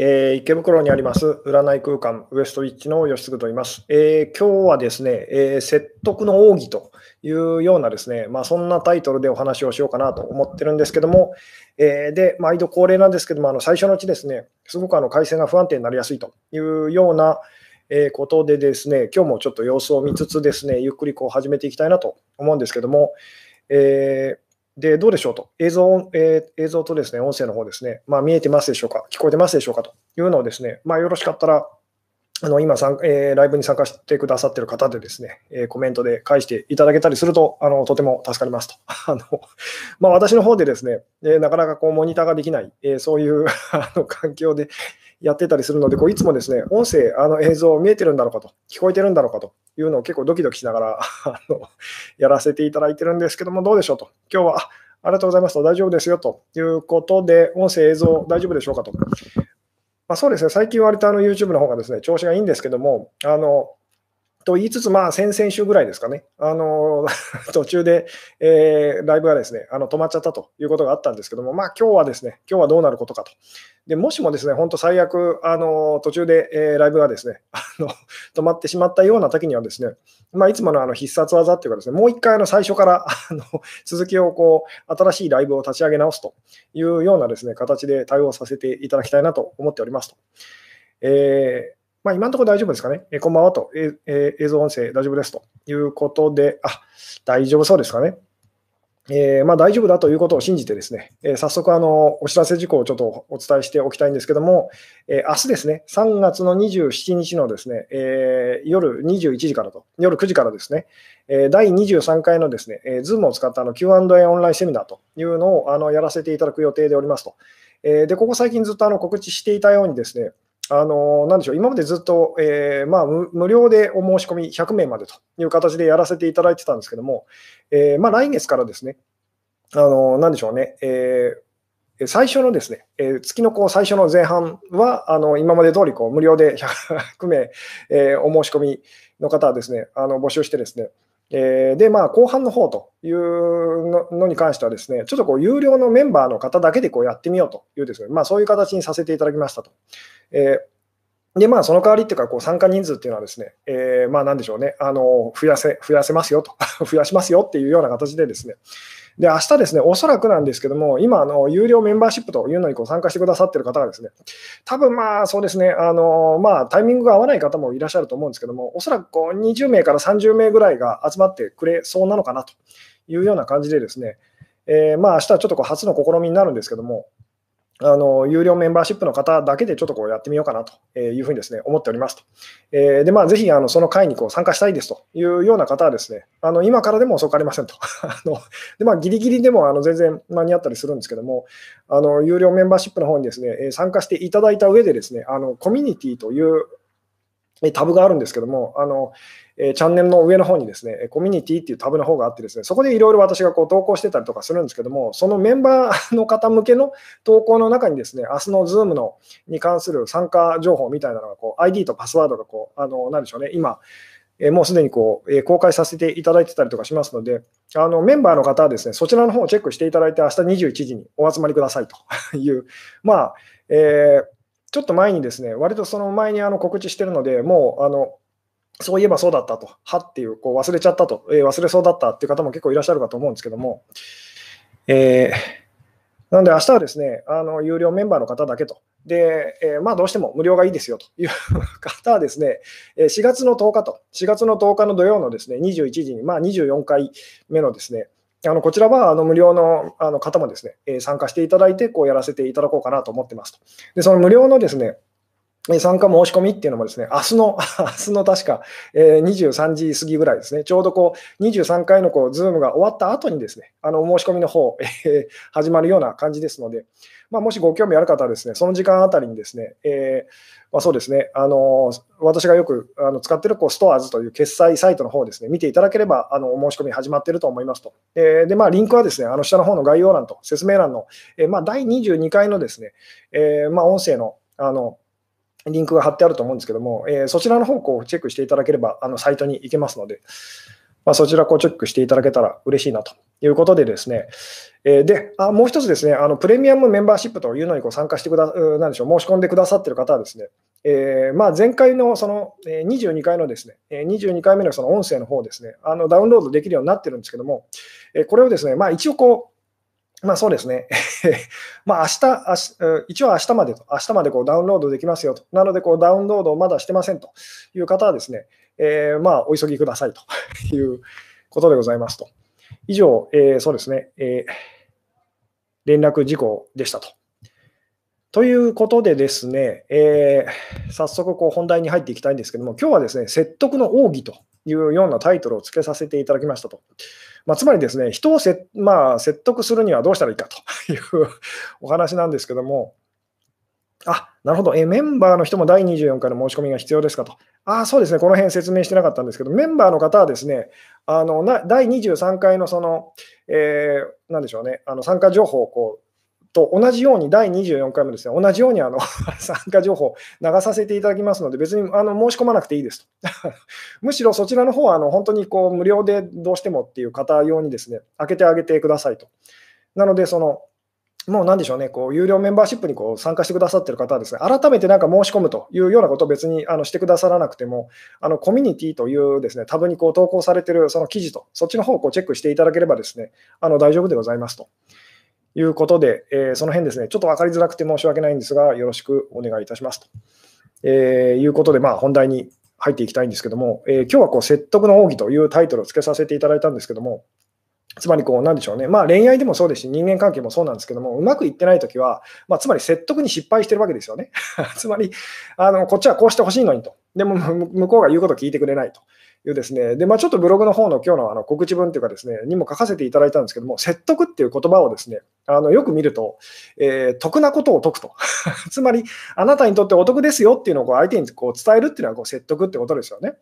えー、池袋にあります占い空間ウエストウィッチの吉嗣と言います。えー、今日はですね、えー、説得の奥義というようなですね、まあ、そんなタイトルでお話をしようかなと思ってるんですけども、えで、毎度恒例なんですけども、あの最初のうちですね、すごくあの回線が不安定になりやすいというようなことでですね、今日もちょっと様子を見つつですね、ゆっくりこう始めていきたいなと思うんですけども、えーで、どうでしょうと、映像,、えー、映像とですね、音声の方ですね、まあ、見えてますでしょうか、聞こえてますでしょうかと。いうのをですね、まあ、よろしかったら、あの今えー、ライブに参加してくださってる方でですね、えー、コメントで返していただけたりすると、あのとても助かりますと。あのまあ、私の方でですね、えー、なかなかこうモニターができない、え、そういうあの環境でやってたりするので、こういつもですね、音声、あの映像見えてるんだろうかと、聞こえてるんだろうかというのを結構ドキドキしながら あのやらせていただいてるんですけども、どうでしょうと。今日はありがとうございますと、大丈夫ですよということで、音声、映像、大丈夫でしょうかと。まあ、そうですね、最近割とあの YouTube の方がですね、調子がいいんですけども、あのと言いつつ、まあ、先々週ぐらいですかね、あの 途中で、えー、ライブがですねあの止まっちゃったということがあったんですけども、まあ今日はですね、今日はどうなることかと。でもしもですね、本当最悪、あの途中で、えー、ライブがですね あの止まってしまったような時にはですね、まあ、いつものあの必殺技っていうかですね、もう一回あの最初からあの続きをこう、新しいライブを立ち上げ直すというようなですね、形で対応させていただきたいなと思っておりますと。えーまあ、今のところ大丈夫ですかね？えこんばんはと、ええ映像音声大丈夫ですということで、あ大丈夫そうですかね？えー、まあ、大丈夫だということを信じてですね、えー、早速あのお知らせ事項をちょっとお伝えしておきたいんですけども、えー、明日ですね、3月の27日のですね、え夜21時からと、夜9時からですね、え第23回のですね、えー、Zoom を使ったあの Q&A オンラインセミナーというのをあのやらせていただく予定でおりますと。えで、ここ最近ずっとあの告知していたようにですね、あのなんでしょう今までずっと、えーまあ、無料でお申し込み100名までという形でやらせていただいてたんですけども、えーまあ、来月からですね、あのなんでしょうね、えー、最初のですね、え、月のこう最初の前半は、あの今まで通りこり無料で100名、え、お申し込みの方はですね、あの募集してですね、えー、で、まあ、後半の方というのに関してはですね、ちょっとこう有料のメンバーの方だけでこうやってみようというですね、まあ、そういう形にさせていただきましたと。えー、で、まあ、その代わりっていうか、こう参加人数っていうのはですね、えー、まあ、なんでしょうね、あの増やせ、増やせますよと、増やしますよっていうような形でですね、で、明日ですね、おそらくなんですけども、今、あの、有料メンバーシップというのにこう参加してくださってる方がですね、多分まあ、そうですね、あの、まあ、タイミングが合わない方もいらっしゃると思うんですけども、おそらくこう20名から30名ぐらいが集まってくれそうなのかなというような感じでですね、えー、まあ、明日はちょっとこう初の試みになるんですけども、あの有料メンバーシップの方だけでちょっとこうやってみようかなというふうにですね思っておりますと。えー、で、まあ、ぜひあのその会にこう参加したいですというような方はですね、あの今からでも遅くありませんと。あのでまあ、ギリギリでもあの全然間に合ったりするんですけども、あの有料メンバーシップの方にですね参加していただいた上でですね、あのコミュニティというタブがあるんですけども、あのえチャンネルの上の方にですね、コミュニティっていうタブの方があってですね、そこでいろいろ私がこう投稿してたりとかするんですけども、そのメンバーの方向けの投稿の中にですね、明日の Zoom のに関する参加情報みたいなのがこう、ID とパスワードがこう、あの、なんでしょうね、今、えもうすでにこう、え公開させていただいてたりとかしますので、あのメンバーの方はですね、そちらの方をチェックしていただいて、明日21時にお集まりくださいという、まあ、えー、ちょっと前にですね、割とその前にあの告知してるので、もう、あの、そういえばそうだったと、はっていう、こう忘れちゃったと、えー、忘れそうだったっていう方も結構いらっしゃるかと思うんですけども、えー、なので明日はですね、あの有料メンバーの方だけと、で、えー、まあどうしても無料がいいですよと。いう方はですね、4月の10日と、4月の10日の土曜のですね、21時に、まあ24回目のですね、あのこちらはあの無料のあの方もですね、え参加していただいて、こうやらせていただこうかなと思ってますと。で、その無料のですね、参加申し込みっていうのもですね、明日の、明日の確か、え23時過ぎぐらいですね、ちょうどこう23回のこうズームが終わった後にですね、あの申し込みの方、え、始まるような感じですので、まあ、もしご興味ある方はですね、その時間あたりにですね、えー、まあ、そうですね、あの私がよくあの使っているこう STORES という決済サイトの方ですね、見ていただければ、あのお申し込み始まっていると思いますと。えー、で、まあ、リンクはですね、あの下の方の概要欄と説明欄の、えー、まあ、第22回のですね、え、まあ、音声の、あの、リンクが貼ってあると思うんですけども、え、そちらの方をチェックしていただければ、あのサイトに行けますので、まあ、そちらをチェックしていただけたら嬉しいなということでですね、えー、であもう一つですね、あのプレミアムメンバーシップというのにこう参加してくだ、なんでしょう、申し込んでくださっている方はですね、えー、まあ、前回のその22回のですね、22回目のその音声の方ですね、あのダウンロードできるようになってるんですけども、これをですね、まあ、一応こう、まあそうですね。まあ明日、明一応明日までと、明日までこうダウンロードできますよと。なので、こうダウンロードをまだしてませんという方はですね、えー、まあお急ぎくださいということでございますと。以上、えー、そうですね、えー、連絡事項でしたと。ということでですね、えー、早速こう本題に入っていきたいんですけども、今日はですね、説得の奥義というようなタイトルをつけさせていただきましたと。まあ、つまりですね、人をせ、まあ、説得するにはどうしたらいいかという お話なんですけども、あ、なるほど。え、メンバーの人も第24回の申し込みが必要ですかと。あ、そうですね。この辺説明してなかったんですけど、メンバーの方はですね、あのな第23回のその、えー、なんでしょうね、あの参加情報をこうと同じように第24回もですね、同じようにあの 参加情報流させていただきますので、別にあの申し込まなくていいですと。むしろそちらの方はあの本当にこう無料でどうしてもっていう方用にですね、開けてあげてくださいと。なので、その、もうなんでしょうね、こう有料メンバーシップにこう参加してくださってる方はですね、改めてなんか申し込むというようなことを別にあのしてくださらなくても、あのコミュニティというですねタブにこう投稿されてるその記事と、そっちの方をこうチェックしていただければですね、あの大丈夫でございますと。いうことで、えー、その辺ですね、ちょっと分かりづらくて申し訳ないんですが、よろしくお願いいたしますと。えー、いうことで、まあ、本題に入っていきたいんですけども、えー、今日はこう説得の奥義というタイトルをつけさせていただいたんですけども、つまりこう、なんでしょうね、まあ、恋愛でもそうですし、人間関係もそうなんですけども、うまくいってないときは、まあ、つまり説得に失敗してるわけですよね。つまりあの、こっちはこうしてほしいのにと、でも向こうが言うこと聞いてくれないと。いうですね、でまあ、ちょっとブログの方の今日のあの告知文というかですね、にも書かせていただいたんですけども、説得っていう言葉をですね、あのよく見ると、えー、得なことを解くと。つまり、あなたにとってお得ですよっていうのをこう相手にこう伝えるっていうのはこう説得ってことですよね。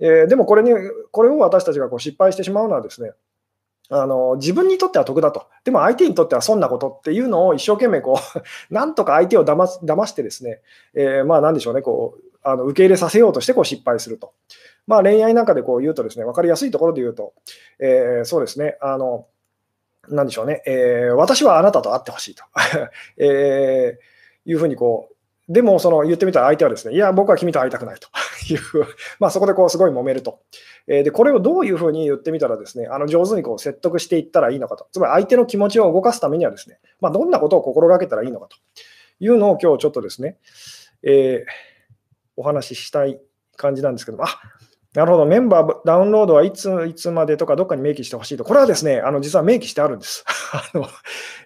えー、でもこれに、これを私たちがこう失敗してしまうのはですね、あの自分にとっては得だと、でも相手にとっては損なことっていうのを一生懸命こう、なんとか相手を騙す騙してですね、えー、まあなんでしょうね、こうあの受け入れさせようとしてこう失敗すると。まあ、恋愛なんかでこう言うとですね、分かりやすいところで言うと、えー、そうですね、あの、なんでしょうね、えー、私はあなたと会ってほしいと、えー、いうふうにこう、でもその言ってみたら相手はですね、いや、僕は君と会いたくないと いう、まあ、そこでこうすごい揉めると。えー、で、これをどういうふうに言ってみたらですね、あの上手にこう説得していったらいいのかと。つまり相手の気持ちを動かすためにはですね、まあ、どんなことを心がけたらいいのかというのを今日ちょっとですね、えー、お話ししたい感じなんですけども、あなるほど、メンバーダウンロードはいついつまでとかどっかに明記してほしいと。これはですね、あの実は明記してあるんです あの、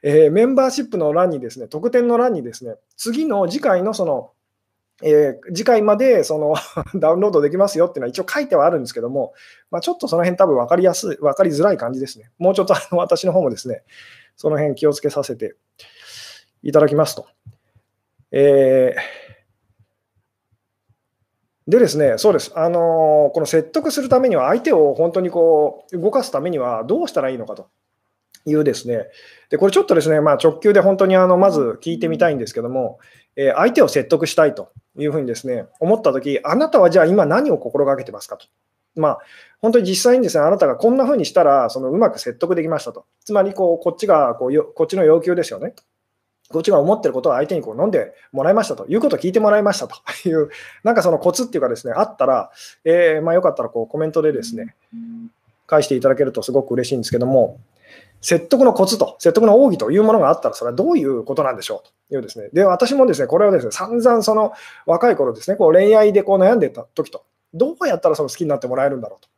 えー、メンバーシップの欄にですね、特典の欄にですね、次の次回のその、えー、次回までその ダウンロードできますよっていうのは一応書いてはあるんですけども、まあ、ちょっとその辺多分分かりやすい、分かりづらい感じですね。もうちょっとあの私の方もですね、その辺気をつけさせていただきますと。えーでですね、そうです。あのこの説得するためには、相手を本当にこう動かすためにはどうしたらいいのかというですね、でこれちょっとですね、まあ、直球で本当にあのまず聞いてみたいんですけども、えー、相手を説得したいというふうにですね、思ったとき、あなたはじゃあ今何を心がけてますかと。まあ、本当に実際にですね、あなたがこんなふうにしたら、そのうまく説得できましたと。つまりこう、こっちがこうよこっちの要求ですよね。こっちが思ってることを相手にこう飲んでもらいましたということを聞いてもらいましたという、なんかそのコツっていうかですね、あったら、えー、まあ、よかったらこうコメントでですね、返していただけるとすごく嬉しいんですけども、説得のコツと、説得の奥義というものがあったら、それはどういうことなんでしょうというですね。で、私もですね、これをですね、散々その若い頃ですね、こう恋愛でこう悩んでた時と、どうやったらその好きになってもらえるんだろうと。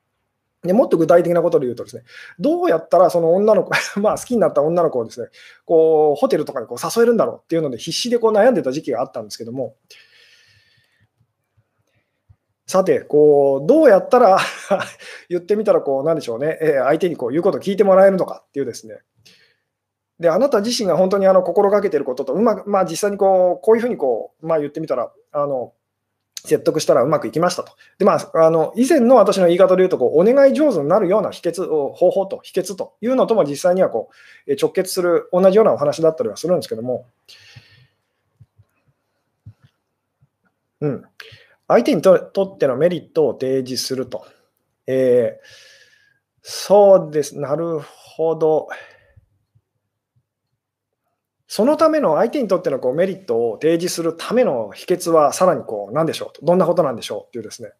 でもっと具体的なことで言うとですね、どうやったらその女の子、まあ好きになった女の子をですね、こうホテルとかにこう誘えるんだろうっていうので必死でこう悩んでた時期があったんですけども、さて、こうどうやったら 言ってみたらこうなんでしょうね、え相手にこう言うことを聞いてもらえるのかっていうですね、であなた自身が本当にあの心がけていることとうまく、まあ、実際にこうこういうふうにこう、まあ、言ってみたら、あの説得したらうまくいきましたと。で、まあ、あの以前の私の言い方で言うとこう、お願い上手になるような秘訣方法と、秘訣というのとも実際にはこう直結する、同じようなお話だったりはするんですけども、うん、相手にとってのメリットを提示すると。えーそうです。なるほど。そのための相手にとってのこうメリットを提示するための秘訣はさらにこう何でしょうと、どんなことなんでしょうっていうですね、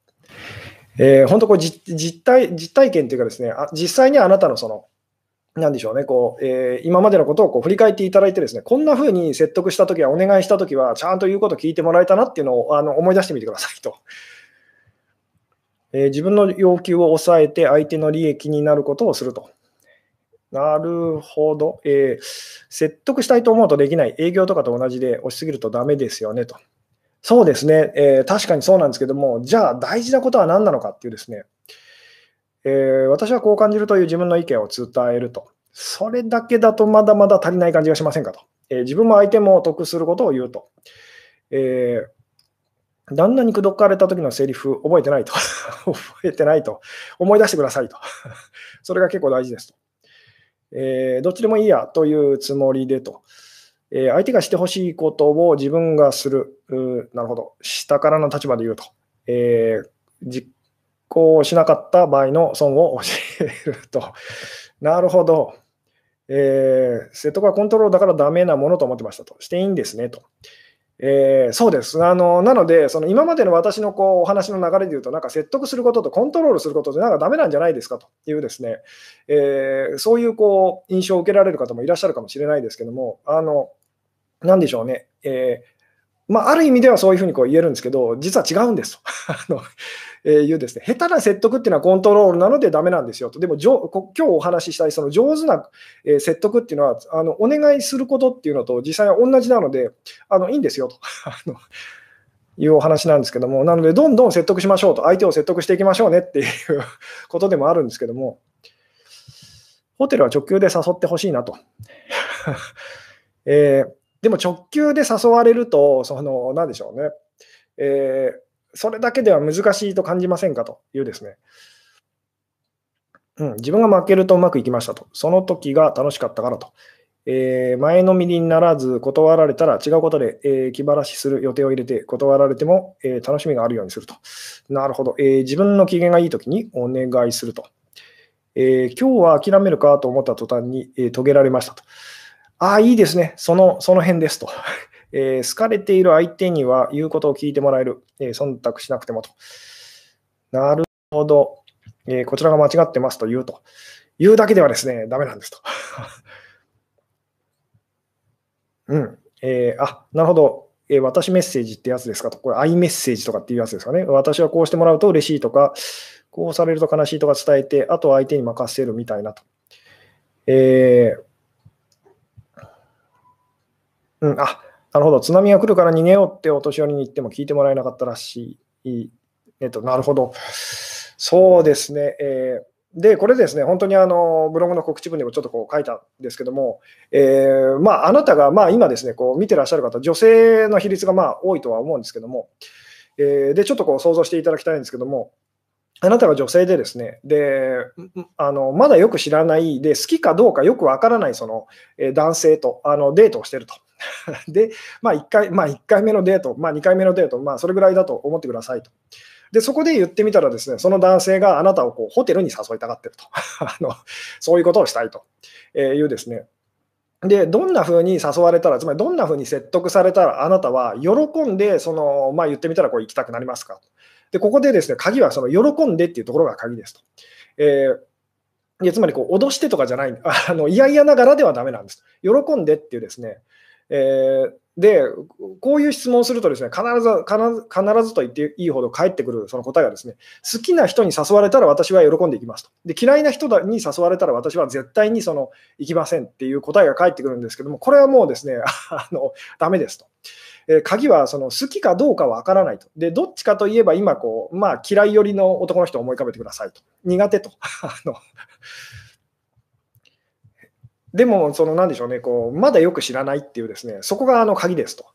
えー、本当こう実体、実体験というかですね、あ実際にあなたのその、なんでしょうね、こうえー、今までのことをこう振り返っていただいて、ですねこんな風に説得したときは、お願いしたときは、ちゃんと言うこと聞いてもらえたなっていうのをあの思い出してみてくださいと。えー、自分の要求を抑えて相手の利益になることをすると。なるほど、えー、説得したいと思うとできない、営業とかと同じで押しすぎるとダメですよねと。そうですね、えー、確かにそうなんですけども、じゃあ大事なことは何なのかっていうですね、えー、私はこう感じるという自分の意見を伝えると。それだけだとまだまだ足りない感じがしませんかと。え自分も相手も得することを言うと。え旦那に口説かれた時のセリフ覚えてないと。覚えてないと。思い出してくださいと。それが結構大事ですと。えー、どっちでもいいやというつもりでと。えー、相手がしてほしいことを自分がする。なるほど。下からの立場で言うと。えー、実行しなかった場合の損を教えると。なるほど。えー、セットがコントロールだからダメなものと思ってましたと。していいんですねと。えー、そうです。あのなので、その今までの私のこうお話の流れで言うと、なんか説得することとコントロールすることでなんかダメなんじゃないですかというですね、えー、そういうこう印象を受けられる方もいらっしゃるかもしれないですけども、あのなんでしょうね、えー、まあ、ある意味ではそういうふうにこう言えるんですけど、実は違うんですと。あのいうですね、下手な説得っていうのはコントロールなのでダメなんですよと。でも、今日お話ししたいその上手な、え説得っていうのはあの、お願いすることっていうのと実際は同じなので、あのいいんですよと。あのいうお話なんですけども、なので、どんどん説得しましょうと、相手を説得していきましょうねっていうことでもあるんですけども、ホテルは直球で誘ってほしいなと。えー、でも直球で誘われると、その、なんでしょうね。えーそれだけでは難しいと感じませんかというですね。うん、自分が負けるとうまくいきましたと。その時が楽しかったからと。えー、前のめりにならず断られたら違うことで、えー、気晴らしする予定を入れて断られても、えー、楽しみがあるようにすると。なるほど。えー、自分の機嫌がいい時にお願いすると。えー、今日は諦めるかと思った途端に、えー、遂げられましたと。ああ、いいですね。その、その辺ですと。えー、好かれている相手には言うことを聞いてもらえる。えー、忖度しなくてもと。なるほど、えー、こちらが間違ってますと言うと。言うだけではですね、ダメなんですと。うん。えー、あ、なるほど。えー、私メッセージってやつですかと。これ、アイメッセージとかっていうやつですかね。私はこうしてもらうと嬉しいとか、こうされると悲しいとか伝えて、あとは相手に任せるみたいなと。えー、うん、あ、なるほど、津波が来るから逃げようってお年寄りに言っても聞いてもらえなかったらしい。えっと、なるほど。そうですね。えー、で、これですね、本当にあのブログの告知文でもちょっとこう書いたんですけども、えー、まあ、あなたがまあ今ですね、こう見てらっしゃる方、女性の比率がまあ多いとは思うんですけども、えー、で、ちょっとこう想像していただきたいんですけども、あなたが女性でですね、で、あのまだよく知らない、で、好きかどうかよくわからないその男性とあのデートをしてると。で、まあ1回、まあ1回目のデート、まあ2回目のデート、まあそれぐらいだと思ってくださいと。で、そこで言ってみたらですね、その男性があなたをこうホテルに誘いたがってると。あのそういうことをしたいというですね。で、どんな風に誘われたら、つまりどんな風に説得されたら、あなたは喜んで、その、まあ言ってみたらこう行きたくなりますかで、ここでですね、鍵はその喜んでっていうところが鍵ですと。えーいやつまりこう脅してとかじゃない、あの嫌々ながらではだめなんです。喜んでっていうですね、えー、で、こういう質問をするとですね、必ず、必ず必ずと言っていいほど返ってくるその答えがですね、好きな人に誘われたら私は喜んでいきますと。で、嫌いな人に誘われたら私は絶対にその行きませんっていう答えが返ってくるんですけども、これはもうですね、あの、ダメですと。えー、鍵はその好きかどうかわからないと。で、どっちかといえば今こう、まあ嫌い寄りの男の人を思い浮かべてくださいと。苦手と。あのでも、そのなんでしょうね、こうまだよく知らないっていうですね、そこがあの鍵ですと。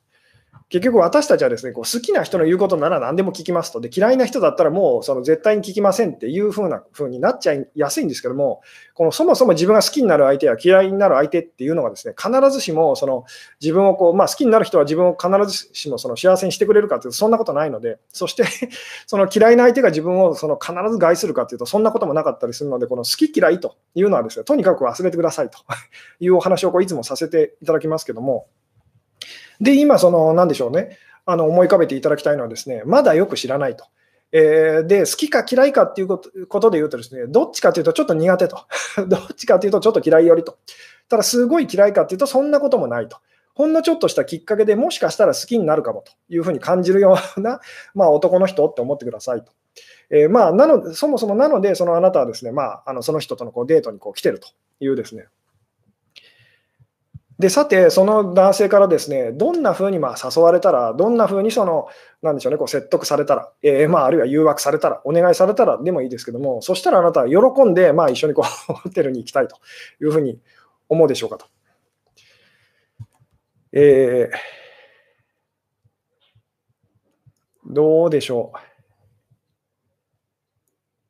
結局私たちはですね、こう好きな人の言うことなら何でも聞きますと。で、嫌いな人だったらもうその絶対に聞きませんっていう風な風になっちゃいやすいんですけども、このそもそも自分が好きになる相手や嫌いになる相手っていうのがですね、必ずしもその自分をこう、まあ好きになる人は自分を必ずしもその幸せにしてくれるかというとそんなことないので、そしてその嫌いな相手が自分をその必ず害するかというとそんなこともなかったりするので、この好き嫌いというのはですね、とにかく忘れてくださいというお話をこういつもさせていただきますけども、で、今、その、なんでしょうね、あの思い浮かべていただきたいのはですね、まだよく知らないと。えー、で、好きか嫌いかっていうことで言うとですね、どっちかというとちょっと苦手と。どっちかというとちょっと嫌いよりと。ただ、すごい嫌いかっていうとそんなこともないと。ほんのちょっとしたきっかけでもしかしたら好きになるかもというふうに感じるような、まあ、男の人って思ってくださいと。えー、まあ、なのそもそもなので、そのあなたはですね、まあ、あのその人とのこうデートにこう来てるというですね、で、さて、その男性からですね、どんなふうにまあ誘われたら、どんなふうにその、なんでしょうね、こう説得されたら、えー、まあ、あるいは誘惑されたら、お願いされたらでもいいですけども、そしたらあなたは喜んで、まあ、一緒にこう ホテルに行きたいというふうに思うでしょうかと。えー、どうでしょ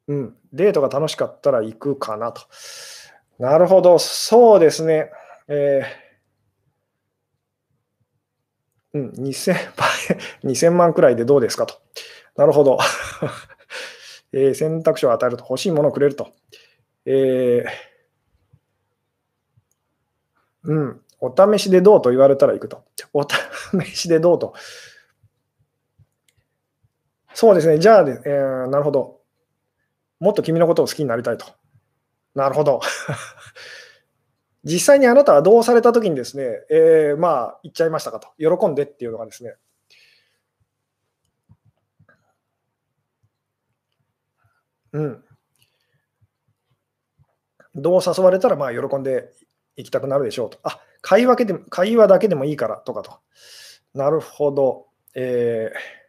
う。うん、デートが楽しかったら行くかなと。なるほど、そうですね。えーうん、2000, 2000 万くらいでどうですかと。なるほど。えー、選択肢を与えると、欲しいものをくれると。えー、うん、お試しでどうと言われたら行くと。お試しでどうと。そうですね、じゃあ、えー、なるほど。もっと君のことを好きになりたいと。なるほど。実際にあなたはどうされたときにですね、えー、まあ、言っちゃいましたかと、喜んでっていうのがですね、うん。どう誘われたら、まあ、喜んで行きたくなるでしょうと。あ、会話で会話だけでもいいからとかと。なるほど。えー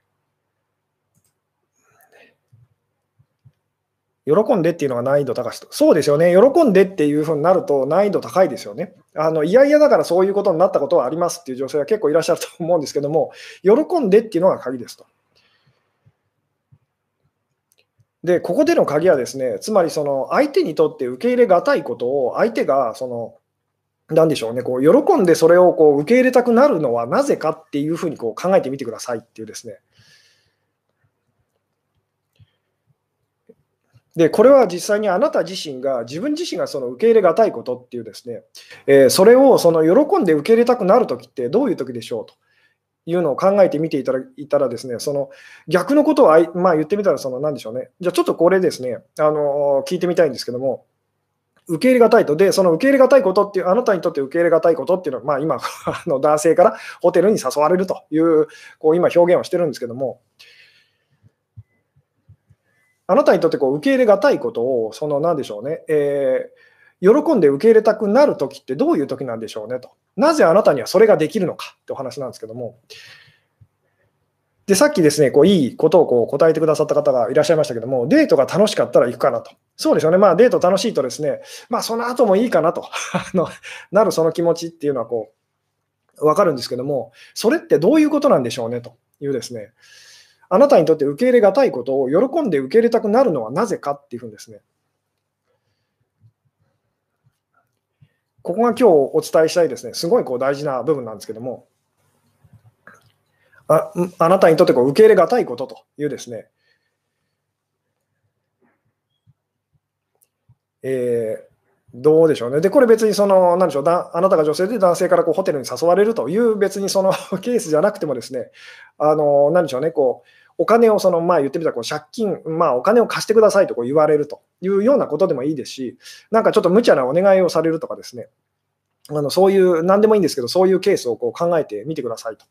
喜んでっていうのが難易度高しと。そうですよね。喜んでっていうふうになると難易度高いですよね。あの、いやいやだからそういうことになったことはありますっていう女性は結構いらっしゃると思うんですけども、喜んでっていうのが鍵ですと。で、ここでの鍵はですね、つまりその相手にとって受け入れがたいことを相手がそのなんでしょうね、こう喜んでそれをこう受け入れたくなるのはなぜかっていうふうにこう考えてみてくださいっていうですね、で、これは実際にあなた自身が、自分自身がその受け入れがたいことっていうですね、えー、それをその喜んで受け入れたくなるときってどういうときでしょうと。いうのを考えてみていたらいたらですね、その逆のことをあい、まあ、言ってみたら、その何でしょうね、じゃあちょっとこれですね、あの聞いてみたいんですけども、受け入れがたいと。で、その受け入れがたいことっていう、あなたにとって受け入れがたいことっていうのは、まあ今、の男性からホテルに誘われるという、こう今表現をしてるんですけども、あなたにとってこう受け入れがたいことを、その何でしょうね、えー、喜んで受け入れたくなるときってどういうときなんでしょうねと。なぜあなたにはそれができるのかってお話なんですけども。で、さっきですね、こういいことをこう答えてくださった方がいらっしゃいましたけども、デートが楽しかったら行くかなと。そうですよね。まあデート楽しいとですね、まあその後もいいかなと のなるその気持ちっていうのはこう、わかるんですけども、それってどういうことなんでしょうねというですね、あなたにとって受け入れがたいことを喜んで受け入れたくなるのはなぜかっていうふうにですね、ここが今日お伝えしたいですね、すごいこう大事な部分なんですけども、ああなたにとってこう受け入れがたいことというですね、えー、どうでしょうね。で、これ別にその、なんでしょう、だあなたが女性で男性からこうホテルに誘われるという別にその ケースじゃなくてもですね、あの、なんでしょうね、こう、お金をその、まあ言ってみたらこう借金、まあお金を貸してくださいとこう言われるというようなことでもいいですし、なんかちょっと無茶なお願いをされるとかですね、あのそういう、なんでもいいんですけど、そういうケースをこう考えてみてくださいと。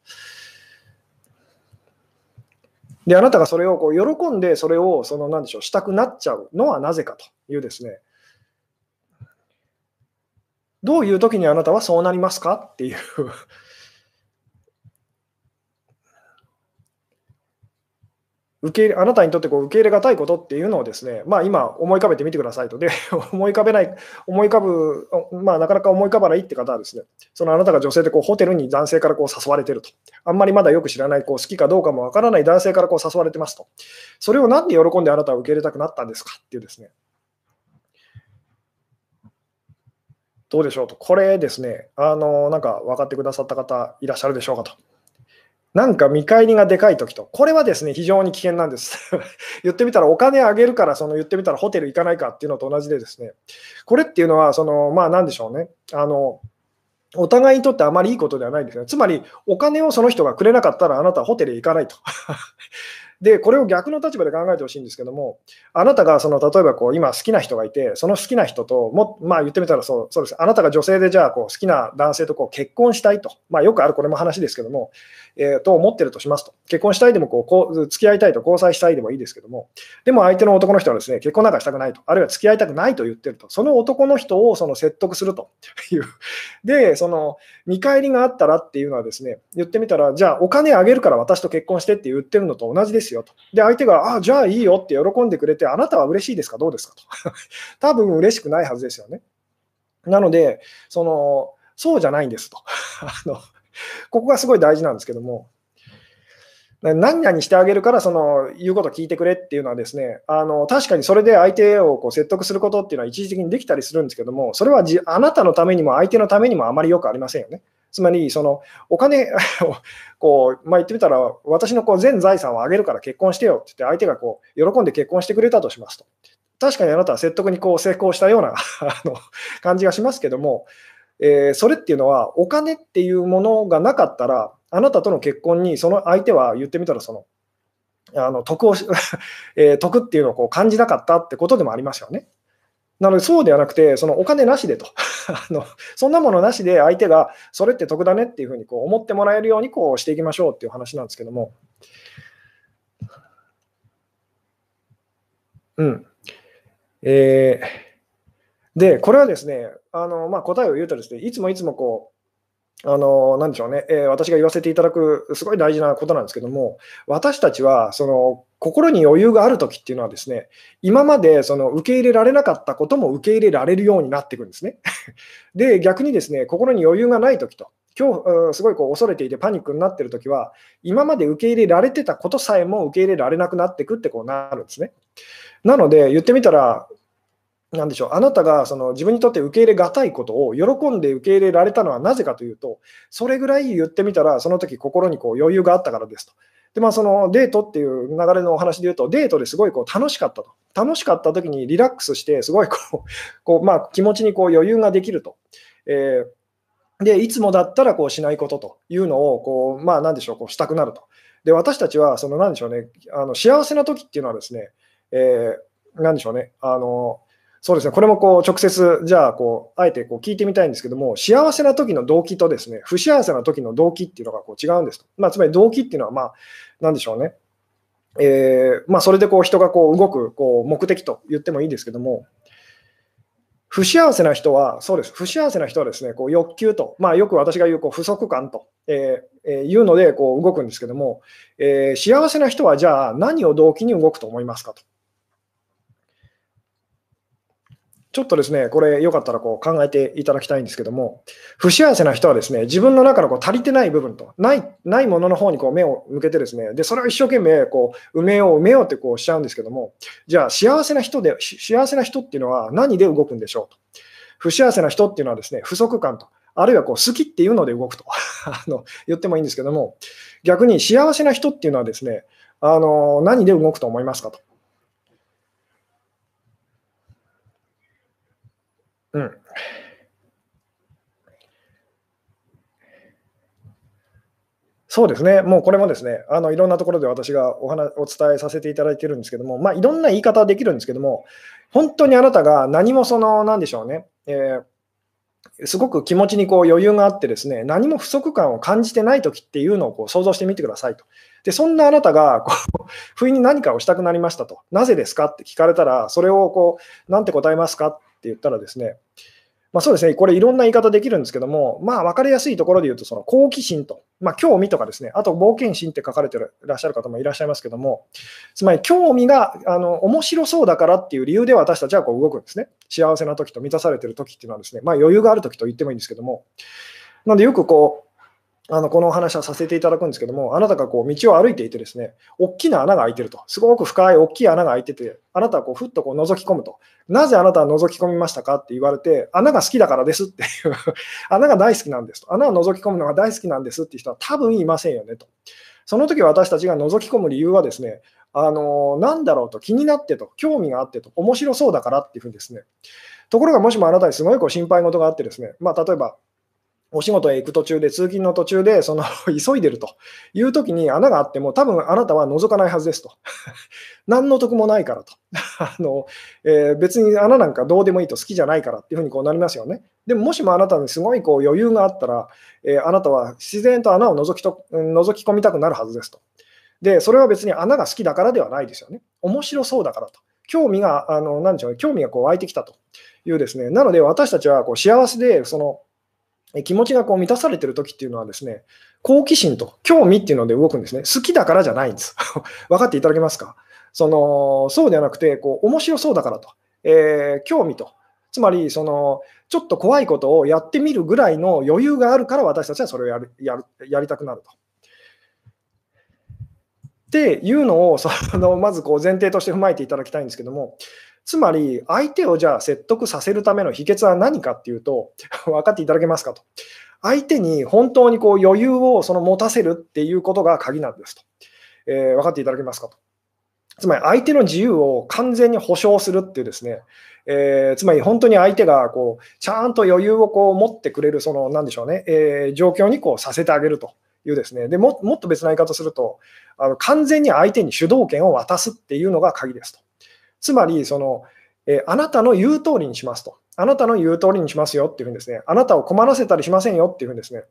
で、あなたがそれをこう喜んで、それをその、なんでしょう、したくなっちゃうのはなぜかというですね、どういう時にあなたはそうなりますか？っていう。受け入れあなたにとってこう受け入れがたいことっていうのをですね、まあ、今思い浮かべてみてくださいと。で、思い浮かべない、思い浮かぶ、まあ、なかなか思い浮かばないって方はですね、そのあなたが女性でこうホテルに男性からこう誘われてると。あんまりまだよく知らない、こう好きかどうかもわからない男性からこう誘われてますと。それをなんで喜んであなたは受け入れたくなったんですかっていうですね。どうでしょうと。これですね、あの、なんか分かってくださった方いらっしゃるでしょうかと。なんか見返りがでかいときと、これはですね、非常に危険なんです。言ってみたら、お金あげるから、その言ってみたらホテル行かないかっていうのと同じでですね、これっていうのは、その、まあなんでしょうね、あの、お互いにとってあまりいいことではないんですね。つまり、お金をその人がくれなかったら、あなたはホテルへ行かないと。で、これを逆の立場で考えてほしいんですけども、あなたがその例えばこう今好きな人がいて、その好きな人とも、まあ言ってみたらそうそうです、あなたが女性でじゃあこう好きな男性とこう結婚したいと、まあ、よくあるこれも話ですけども、えー、と思ってるとしますと、結婚したいでもこうこう付き合いたいと、交際したいでもいいですけども、でも相手の男の人はですね結婚なんかしたくないと、あるいは付き合いたくないと言ってると、その男の人をその説得すると。いう、で、その見返りがあったらっていうのはですね、言ってみたら、じゃあお金あげるから私と結婚してって言ってるのと同じですですよと。で、相手が、あじゃあいいよって喜んでくれて、あなたは嬉しいですか、どうですか？と。多分嬉しくないはずですよね。なので、そのそうじゃないんですと。あのここがすごい大事なんですけども、何々してあげるからその言うこと聞いてくれっていうのはですねあの確かにそれで相手をこう説得することっていうのは一時的にできたりするんですけどもそれはじあなたのためにも相手のためにもあまりよくありませんよね。つまり、そのお金を こう、まあ、言ってみたら、私のこう全財産をあげるから結婚してよって言って、相手がこう喜んで結婚してくれたとしますと。確かにあなたは説得にこう成功したような あの感じがしますけども、えー、それっていうのは、お金っていうものがなかったら、あなたとの結婚にその相手は言ってみたらその、あの得を えー、得っていうのをこう感じなかったってことでもありますよね。なので、そうではなくて、そのお金なしでと あの、そんなものなしで相手がそれって得だねっていうふうにこう思ってもらえるようにこうしていきましょうっていう話なんですけども。うん。えー、で、これはですね、あのまあ、答えを言うとですね、いつもいつもこう、あの、なんでしょうね、えー、私が言わせていただく、すごい大事なことなんですけども、私たちは、その、心に余裕があるときっていうのはですね、今までその受け入れられなかったことも受け入れられるようになっていくんですね。で、逆にですね、心に余裕がないときと、今日、すごいこう恐れていてパニックになってるときは、今まで受け入れられてたことさえも受け入れられなくなっていくってこうなるんですね。なので、言ってみたら、なんでしょうあなたがその自分にとって受け入れがたいことを喜んで受け入れられたのはなぜかというと、それぐらい言ってみたら、その時心にこう余裕があったからですと。で、まあ、そのデートっていう流れのお話で言うと、デートですごいこう楽しかったと。楽しかった時にリラックスして、すごいこう こう、まあ、気持ちにこう余裕ができると。えー、で、いつもだったらこうしないことというのをこう、まあ、なんでしょう、こうしたくなると。で、私たちは、その、なんでしょうね、あの幸せな時っていうのはですね、えー、なんでしょうね、あの、そうですね、これもこう直接、じゃあこう、あえてこう聞いてみたいんですけども、幸せな時の動機とですね、不幸せな時の動機っていうのがこう違うんですと。まあ、つまり動機っていうのは、まあ、なんでしょうね。えー、まあ、それでこう人がこう動くこう目的と言ってもいいんですけども、不幸せな人は、そうです、不幸せな人はですね、こう欲求と、まあ、よく私が言うこう不足感と、えーえー、いうのでこう動くんですけども、えー、幸せな人はじゃあ何を動機に動くと思いますかと。ちょっとですね、これよかったらこう考えていただきたいんですけども、不幸せな人はですね、自分の中のこう足りてない部分と、ないないものの方にこう目を向けてですね、で、それを一生懸命こう埋めよう埋めようってこうしちゃうんですけども、じゃあ幸せな人で、幸せな人っていうのは何で動くんでしょうと。不幸せな人っていうのはですね、不足感と、あるいはこう好きっていうので動くと あの言ってもいいんですけども、逆に幸せな人っていうのはですね、あの何で動くと思いますかと。うん。そうですね、もうこれもですね、あのいろんなところで私がお話お伝えさせていただいてるんですけども、まあ、いろんな言い方はできるんですけども、本当にあなたが何もその、なんでしょうね、えー、すごく気持ちにこう余裕があって、ですね何も不足感を感じてないときっていうのをこう想像してみてくださいと。で、そんなあなたがこう不意に何かをしたくなりましたと、なぜですかって聞かれたら、それをこうなんて答えますかって言ったらですね、まあ、そうですね、これいろんな言い方できるんですけども、まあ分かりやすいところで言うと、その好奇心と、まあ、興味とかですね、あと冒険心って書かれてらっしゃる方もいらっしゃいますけども、つまり興味があの面白そうだからっていう理由で私たちはこう動くんですね。幸せな時と満たされてる時っていうのはですね、まあ、余裕がある時と言ってもいいんですけども、なのでよくこう、あのこのお話はさせていただくんですけども、あなたがこう道を歩いていて、ですね大きな穴が開いてると、すごく深い大きい穴が開いてて、あなたはこうふっとこう覗き込むと、なぜあなたは覗き込みましたかって言われて、穴が好きだからですっていう 穴が大好きなんですと、穴を覗き込むのが大好きなんですっていう人は多分いませんよねと。その時私たちが覗き込む理由はですね、あのなんだろうと気になってと、興味があってと、面白そうだからっていうふうにですね。ところがもしもあなたにすごいこう心配事があってですね、まあ、例えばお仕事へ行く途中で、通勤の途中で、その 急いでるという時に穴があっても、多分あなたは覗かないはずですと。何の得もないからと。あのえー、別に穴なんかどうでもいいと好きじゃないからっていうふうにこうなりますよね。でももしもあなたにすごいこう余裕があったら、えー、あなたは自然と穴を覗きと覗き込みたくなるはずですと。で、それは別に穴が好きだからではないですよね。面白そうだからと。興味が、あの何でしょう興味がこう湧いてきたというですね。なので私たちはこう幸せで、その、気持ちがこう満たされてる時っていうのはですね、好奇心と興味っていうので動くんですね。好きだからじゃないんです。分かっていただけますか？そのそうではなくてこう、面白そうだからと、えー、興味と、つまりその、ちょっと怖いことをやってみるぐらいの余裕があるから私たちはそれをやるやるやりたくなると。っていうのをそのまずこう前提として踏まえていただきたいんですけども、つまり、相手をじゃあ説得させるための秘訣は何かっていうと、分かっていただけますかと。相手に本当にこう余裕をその持たせるっていうことが鍵なんですと。えー、分かっていただけますかと。つまり相手の自由を完全に保障するっていうですね、えー、つまり本当に相手がこうちゃんと余裕をこう持ってくれる、そのなんでしょうね、えー、状況にこうさせてあげるというですね、でももっと別な言い方するとあの、完全に相手に主導権を渡すっていうのが鍵ですと。つまり、その、えあなたの言う通りにしますと。あなたの言う通りにしますよっていうふうにですね、あなたを困らせたりしませんよっていうふうにですね、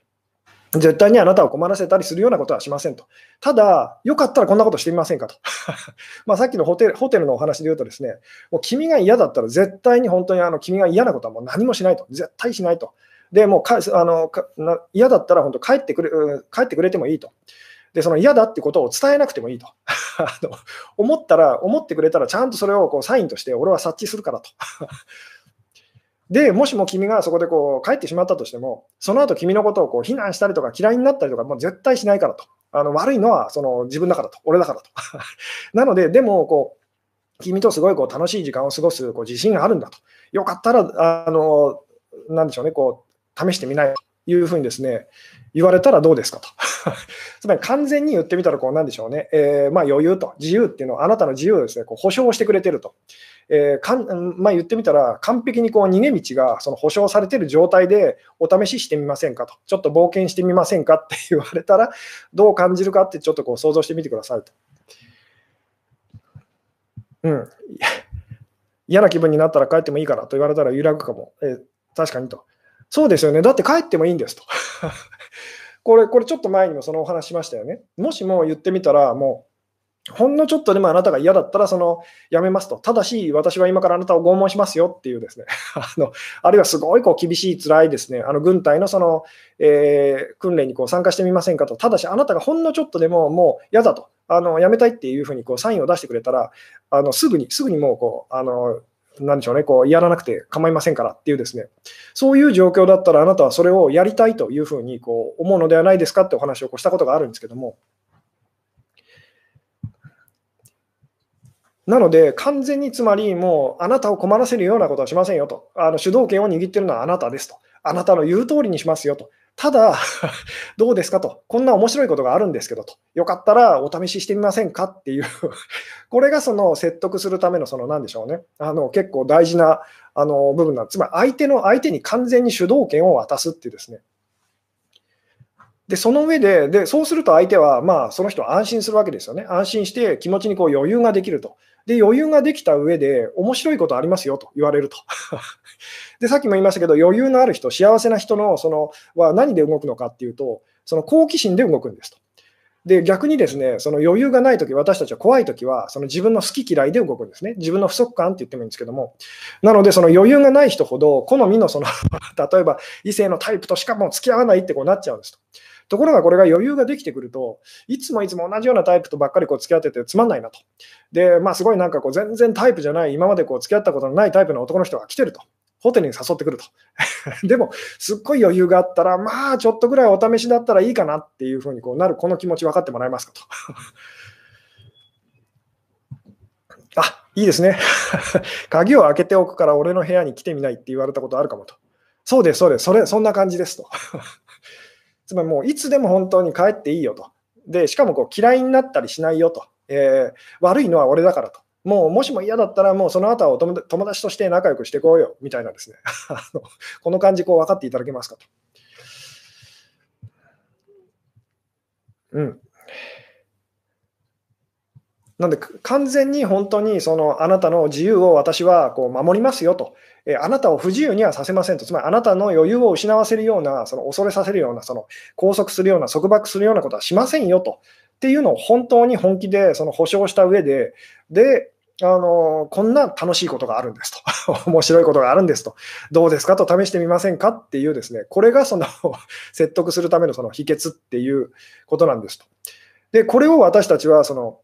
絶対にあなたを困らせたりするようなことはしませんと。ただ、よかったらこんなことしてみませんかと。まあさっきのホテルホテルのお話で言うとですね、もう君が嫌だったら絶対に本当にあの君が嫌なことはもう何もしないと。絶対しないと。で、もうかあのか嫌だったら本当帰ってくれ帰ってくれてもいいと。で、その嫌だってことを伝えなくてもいいと。あの思ったら、思ってくれたら、ちゃんとそれをこうサインとして、俺は察知するからと。で、もしも君がそこでこう帰ってしまったとしても、その後君のことをこう非難したりとか嫌いになったりとか、もう絶対しないからと。あの悪いのはその自分だからと、俺だからと。なので、でもこう、君とすごいこう楽しい時間を過ごすこう自信があるんだと。よかったら、あの、なんでしょうね、こう、試してみないというふうにですね、言われたらどうですかと。つまり完全に言ってみたら、こうなんでしょうね、えー、まあ余裕と、自由っていうのは、あなたの自由をですね、こう保証してくれてると。えーかんまあ、言ってみたら、完璧にこう逃げ道がその保証されてる状態でお試ししてみませんかと、ちょっと冒険してみませんかって言われたら、どう感じるかって、ちょっとこう想像してみてくださいと。うん、嫌な気分になったら帰ってもいいからと言われたら揺らぐかも、えー、確かにと。そうですよね、だって帰ってもいいんですと。これ、これちょっと前にもそのお話しましたよね。もしも言ってみたら、もう、ほんのちょっとでもあなたが嫌だったら、その、やめますと。ただし、私は今からあなたを拷問しますよっていうですね、あの、あるいはすごいこう厳しい、辛いですね、あの、軍隊のその、えー、訓練にこう参加してみませんかと。ただし、あなたがほんのちょっとでももう嫌だと。あの、やめたいっていうふうにこうサインを出してくれたら、あの、すぐに、すぐにもうこう、あの、なんでしょうね、こうやらなくて構いませんからっていうですね、そういう状況だったら、あなたはそれをやりたいというふうにこう思うのではないですかってお話をこうしたことがあるんですけども、なので、完全につまり、もうあなたを困らせるようなことはしませんよと、あの主導権を握ってるのはあなたですと、あなたの言う通りにしますよと、ただ、どうですか？と、こんな面白いことがあるんですけどと、よかったらお試ししてみませんか？っていう これがその説得するための、その何でしょうね、あの結構大事なあの部分なんです。つまり相手の、相手に完全に主導権を渡すっていうですね。で、その上で、でそうすると相手は、まあ、その人は安心するわけですよね。安心して気持ちにこう余裕ができると。で、余裕ができた上で、面白いことありますよと言われると。で、さっきも言いましたけど、余裕のある人、幸せな人のそのは何で動くのかっていうと、その好奇心で動くんですと。で、逆にですね、その余裕がないとき、私たちは怖いときは、その自分の好き嫌いで動くんですね。自分の不足感って言ってもいいんですけども。なので、その余裕がない人ほど、好みのその 例えば異性のタイプとしかも付き合わないってこうなっちゃうんですと。ところがこれが余裕ができてくると、いつもいつも同じようなタイプとばっかりこう付き合っててつまんないなと。で、まあすごいなんかこう全然タイプじゃない、今までこう付き合ったことのないタイプの男の人が来てると。ホテルに誘ってくると。でも、すっごい余裕があったら、まあ、ちょっとぐらいお試しだったらいいかなっていうふうにこうなる、この気持ち分かってもらえますかと。あ、いいですね。鍵を開けておくから俺の部屋に来てみないって言われたことあるかもと。そうです、そうです、それ、そんな感じですと。つまりもういつでも本当に帰っていいよと。で、しかもこう嫌いになったりしないよと。えー、悪いのは俺だからと。もうもしも嫌だったら、もうその後はお友達として仲良くしていこうよみたいなですね、この感じ、こう分かっていただけますかと。うん。なんで、完全に本当にそのあなたの自由を私はこう守りますよと、えあなたを不自由にはさせませんと、つまりあなたの余裕を失わせるような、その恐れさせるような、その拘束するような、束縛するようなことはしませんよと。っていうのを本当に本気でその保証した上で、で、あのこんな楽しいことがあるんですと、面白いことがあるんですと、どうですかと？試してみませんかっていうですね、これがその説得するためのその秘訣っていうことなんですと。で、これを私たちはその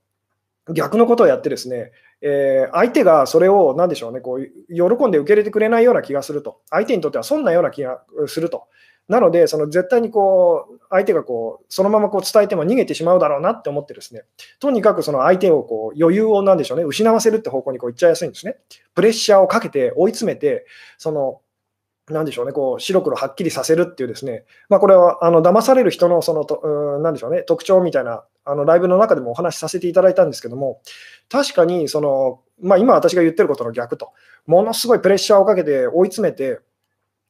逆のことをやってですね、えー、相手がそれを何でしょうね、こう喜んで受け入れてくれないような気がすると、相手にとっては損なような気がすると。なので、その絶対にこう相手がこうそのままこう伝えても逃げてしまうだろうなって思ってですね、とにかくその相手をこう余裕をなんでしょうね、失わせるって方向にこう行っちゃいやすいんですね。プレッシャーをかけて追い詰めて、そのなんでしょうね、こう白黒はっきりさせるっていうですね、まあ、これはあの騙される人のそのと、うん、なんでしょうね、特徴みたいなあのライブの中でもお話しさせていただいたんですけども、確かにその、まあ、今私が言ってることの逆と、ものすごいプレッシャーをかけて追い詰めて、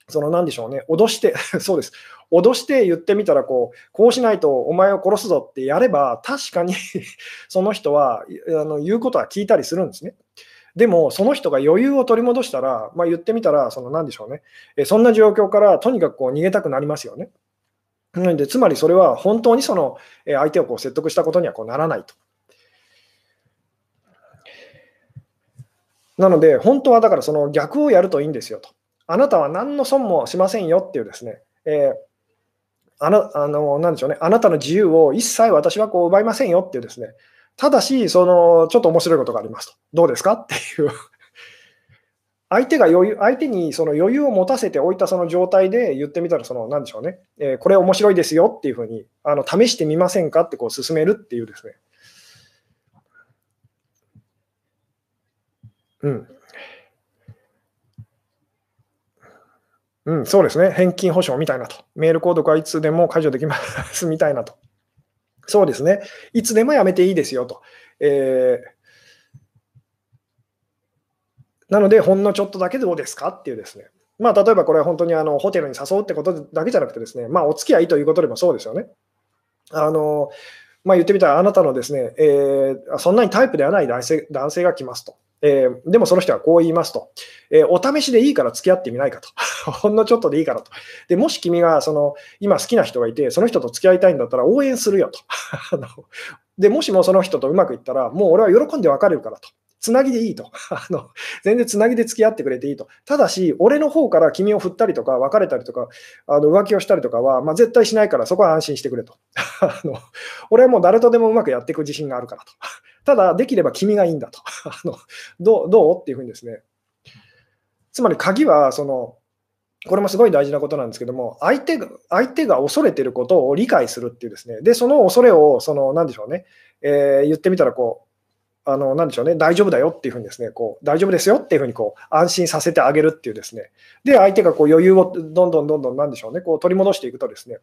そのなんでしょうね、脅して、そうです、脅して言ってみたらこう、こうしないとお前を殺すぞってやれば、確かにその人はあの言うことは聞いたりするんですね。でも、その人が余裕を取り戻したら、まあ、言ってみたら、その何でしょうね、えそんな状況からとにかくこう逃げたくなりますよね。なで、つまりそれは本当にその相手をこう説得したことにはこうならないと。なので、本当はだからその逆をやるといいんですよと。あなたは何の損もしませんよっていうですね、えー、あなあのなんでしょうね、あなたの自由を一切私はこう奪いませんよっていうですね、ただし、そのちょっと面白いことがありますと。どうですか？っていう相手が余裕相手にその余裕を持たせておいたその状態で言ってみたら、その何でしょうね、えー、これ面白いですよっていうふうにあの試してみませんかってこう進めるっていうですね。うん。うん、そうですね。返金保証みたいなと。メール購読はいつでも解除できますみたいなと。そうですね。いつでもやめていいですよと。えーなので、ほんのちょっとだけどうですかっていうですね。まあ、例えばこれは本当にあのホテルに誘うってことだけじゃなくてですね、まあ、お付き合いということでもそうですよね。あのまあ、言ってみたら、あなたのですね、えー、そんなにタイプではない男性男性が来ますと。えー、でもその人はこう言いますと、えー、お試しでいいから付き合ってみないかと、ほんのちょっとでいいからと、でもし君がその今好きな人がいて、その人と付き合いたいんだったら応援するよと で、もしもその人とうまくいったら、もう俺は喜んで別れるからと。つなぎでいいと。あの全然つなぎで付き合ってくれていいと。ただし、俺の方から君を振ったりとか、別れたりとか、あの浮気をしたりとかは、まあ、絶対しないから、そこは安心してくれと。あの俺はもう誰とでもうまくやっていく自信があるからと。ただ、できれば君がいいんだと。あのどうどうっていうふうにですね。つまり鍵は、その、これもすごい大事なことなんですけども、相手が相手が恐れてることを理解するっていうですね、で、その恐れを、その、なんでしょうね、えー、言ってみたら、こう、あの、なんでしょうね、大丈夫だよっていうふうにですね、こう、大丈夫ですよっていうふうにこう、安心させてあげるっていうですね、で、相手がこう余裕をどんどんどんどん、なんでしょうね、こう取り戻していくとですね、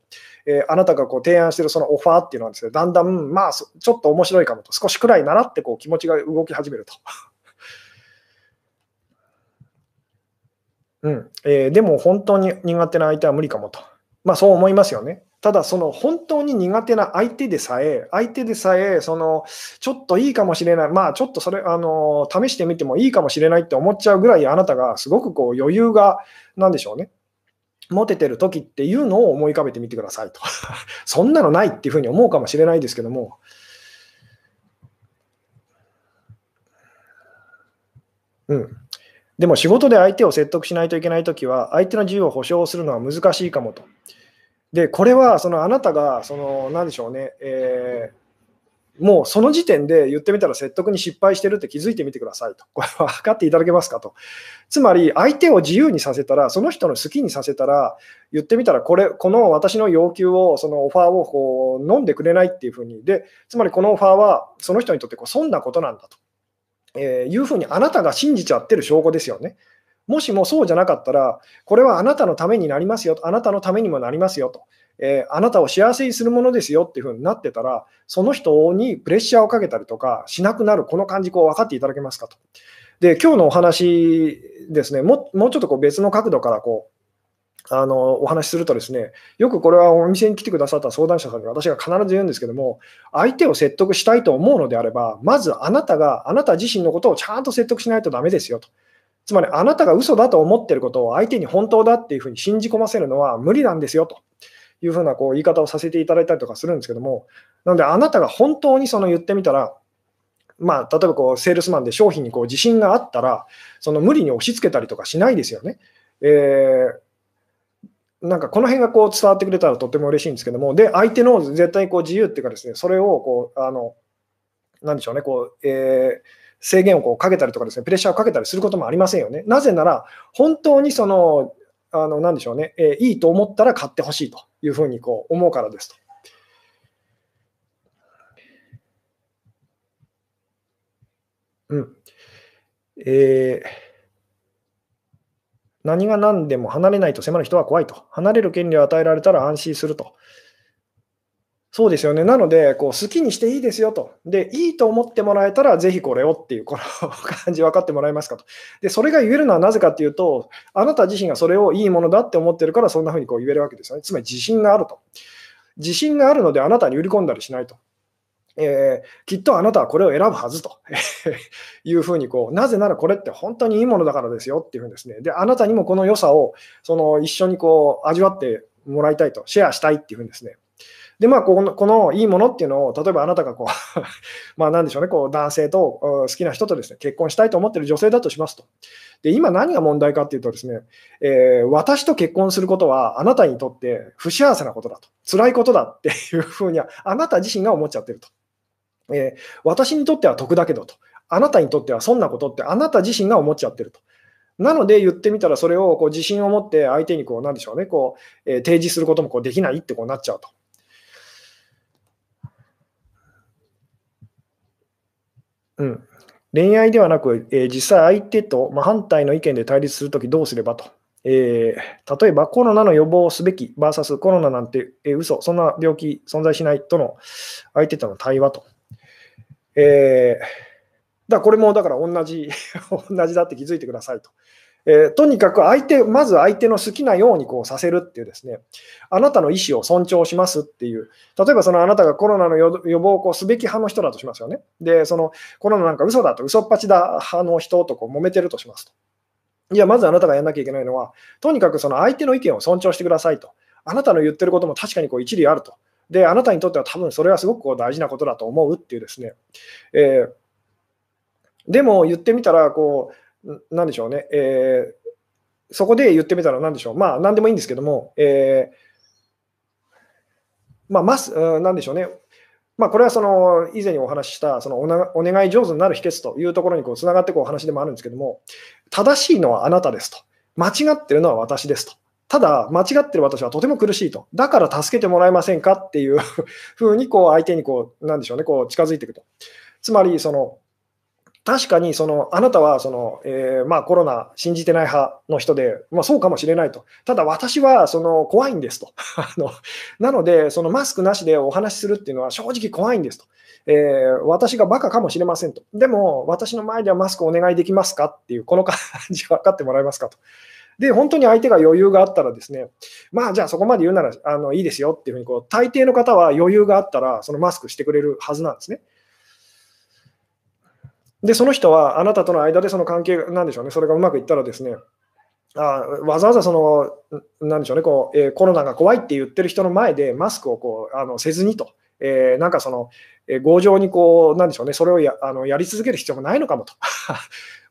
えー、あなたがこう提案しているそのオファーっていうのはですね、だんだん、まあ、ちょっと面白いかもと、少しくらいならってこう気持ちが動き始めると。うん、えー、でも本当に苦手な相手は無理かもと。まあそう思いますよね。ただ、その本当に苦手な相手でさえ、相手でさえ、そのちょっといいかもしれない、まあちょっとそれ、あの試してみてもいいかもしれないって思っちゃうぐらい、あなたがすごくこう余裕が、なんでしょうね、モテてる時っていうのを思い浮かべてみてくださいと。そんなのないっていうふうに思うかもしれないですけども、うん。でも仕事で相手を説得しないといけないときは、相手の自由を保障するのは難しいかもと。で、これはそのあなたが、その、なんでしょうね、えーもうその時点で言ってみたら説得に失敗してるって気づいてみてくださいと。これは分かっていただけますかと。つまり、相手を自由にさせたら、その人の好きにさせたら、言ってみたら、これ、この私の要求を、そのオファーをこう飲んでくれないっていうふうに、で、つまりこのオファーは、その人にとってこう損なことなんだと、えー、いうふうにあなたが信じちゃってる証拠ですよね。もしもそうじゃなかったら、これはあなたのためになりますよと、あなたのためにもなりますよと。えー、あなたを幸せにするものですよっていうふうになってたら、その人にプレッシャーをかけたりとかしなくなる、この感じ、こう分かっていただけますかと。で、今日のお話ですね、ももうちょっとこう別の角度からこうあのお話しするとですね、よくこれはお店に来てくださった相談者さんに私が必ず言うんですけども、相手を説得したいと思うのであれば、まずあなたが、あなた自身のことをちゃんと説得しないとダメですよと。つまり、あなたが嘘だと思ってることを相手に本当だっていうふうに信じ込ませるのは無理なんですよと。いうふうなこう言い方をさせていただいたりとかするんですけども、なので、あなたが本当にその言ってみたら、まあ、例えばこうセールスマンで商品にこう自信があったら、その無理に押し付けたりとかしないですよね。えー、なんかこの辺がこう伝わってくれたらとっても嬉しいんですけども、で、相手の絶対こう自由っていうかですね、それをこう、あの、なんでしょうね、こう、えー、制限をこうかけたりとかですね、プレッシャーをかけたりすることもありませんよね。なぜなら、本当にそのあの、なんでしょうね、えー、いいと思ったら買ってほしいというふうにこう思うからですと。うん。えー、何が何でも離れないと迫る人は怖いと。離れる権利を与えられたら安心すると。そうですよね。なので、こう好きにしていいですよと。で、いいと思ってもらえたら、ぜひこれをっていう、この 感じ分かってもらえますかと。で、それが言えるのはなぜかっていうと、あなた自身がそれをいいものだって思ってるから、そんな風にこう言えるわけですよね。つまり自信があると。自信があるので、あなたに売り込んだりしないと。えー、きっとあなたはこれを選ぶはずと いうふうにこう、なぜならこれって本当にいいものだからですよっていうふうにですね、で、あなたにもこの良さをその一緒にこう味わってもらいたいと、シェアしたいっていうふうにですね、で、まあ、このこのいいものっていうのを、例えばあなたがこう まあ、なんでしょうね、こう男性と好きな人とですね、結婚したいと思ってる女性だとしますと。で、今何が問題かっていうとですね、えー、私と結婚することはあなたにとって不幸せなことだと、辛いことだっていうふうには、あなた自身が思っちゃってると。えー、私にとっては得だけどと。あなたにとってはそんなことってあなた自身が思っちゃってると。なので言ってみたら、それをこう自信を持って相手にこう、なんでしょうね、こう、えー、提示することもこうできないってこうなっちゃうと。うん、恋愛ではなく、えー、実際相手と真反対の意見で対立するときどうすればと。えー、例えばコロナの予防をすべき VS コロナなんて、えー、嘘そんな病気存在しないとの相手との対話と。えー、だこれもだから同じ 同じだって気づいてくださいと。えー、とにかく相手、まず相手の好きなようにこうさせるっていうですね、あなたの意思を尊重しますっていう、例えばそのあなたがコロナの予防をこうすべき派の人だとしますよね。で、そのコロナなんか嘘だと、嘘っぱちだ派の人とこう揉めてるとしますと。いや、まずあなたがやんなきゃいけないのは、とにかくその相手の意見を尊重してくださいと。あなたの言ってることも確かにこう一理あると。で、あなたにとっては多分それはすごくこう大事なことだと思うっていうですね。えー、でも言ってみたら、こう、なんでしょうね、えー、そこで言ってみたら、なんでしょう、まあ、なんでもいいんですけども、えー、まあ、ます、なんでしょうね、まあ、これはその以前にお話ししたそのお願い上手になる秘訣というところにこうつながっていくお話でもあるんですけども、正しいのはあなたですと、間違ってるのは私ですと。ただ、間違ってる私はとても苦しいと。だから助けてもらえませんかっていうふうに、こう、相手にこう、なんでしょうね、こう、近づいていくと。つまり、その、確かにそのあなたはその、えー、まあ、コロナ信じてない派の人で、まあ、そうかもしれないと、ただ私はその怖いんですと あの、なので、そのマスクなしでお話しするっていうのは正直怖いんですと、えー、私がバカかもしれませんと、でも私の前ではマスクお願いできますかっていう、この感じ分かってもらえますかと。で、本当に相手が余裕があったらですね、まあじゃあそこまで言うならあのいいですよっていうふうにこう、大抵の方は余裕があったら、そのマスクしてくれるはずなんですね。で、その人はあなたとの間でその関係なんでしょうね、それがうまくいったらですね、あわざわざその、なんでしょうね、こうえー、コロナが怖いって言ってる人の前でマスクをこうあのせずにと、えー、なんかその、えー、強情にこう、なんでしょうね、それをやあのやり続ける必要もないのかもと。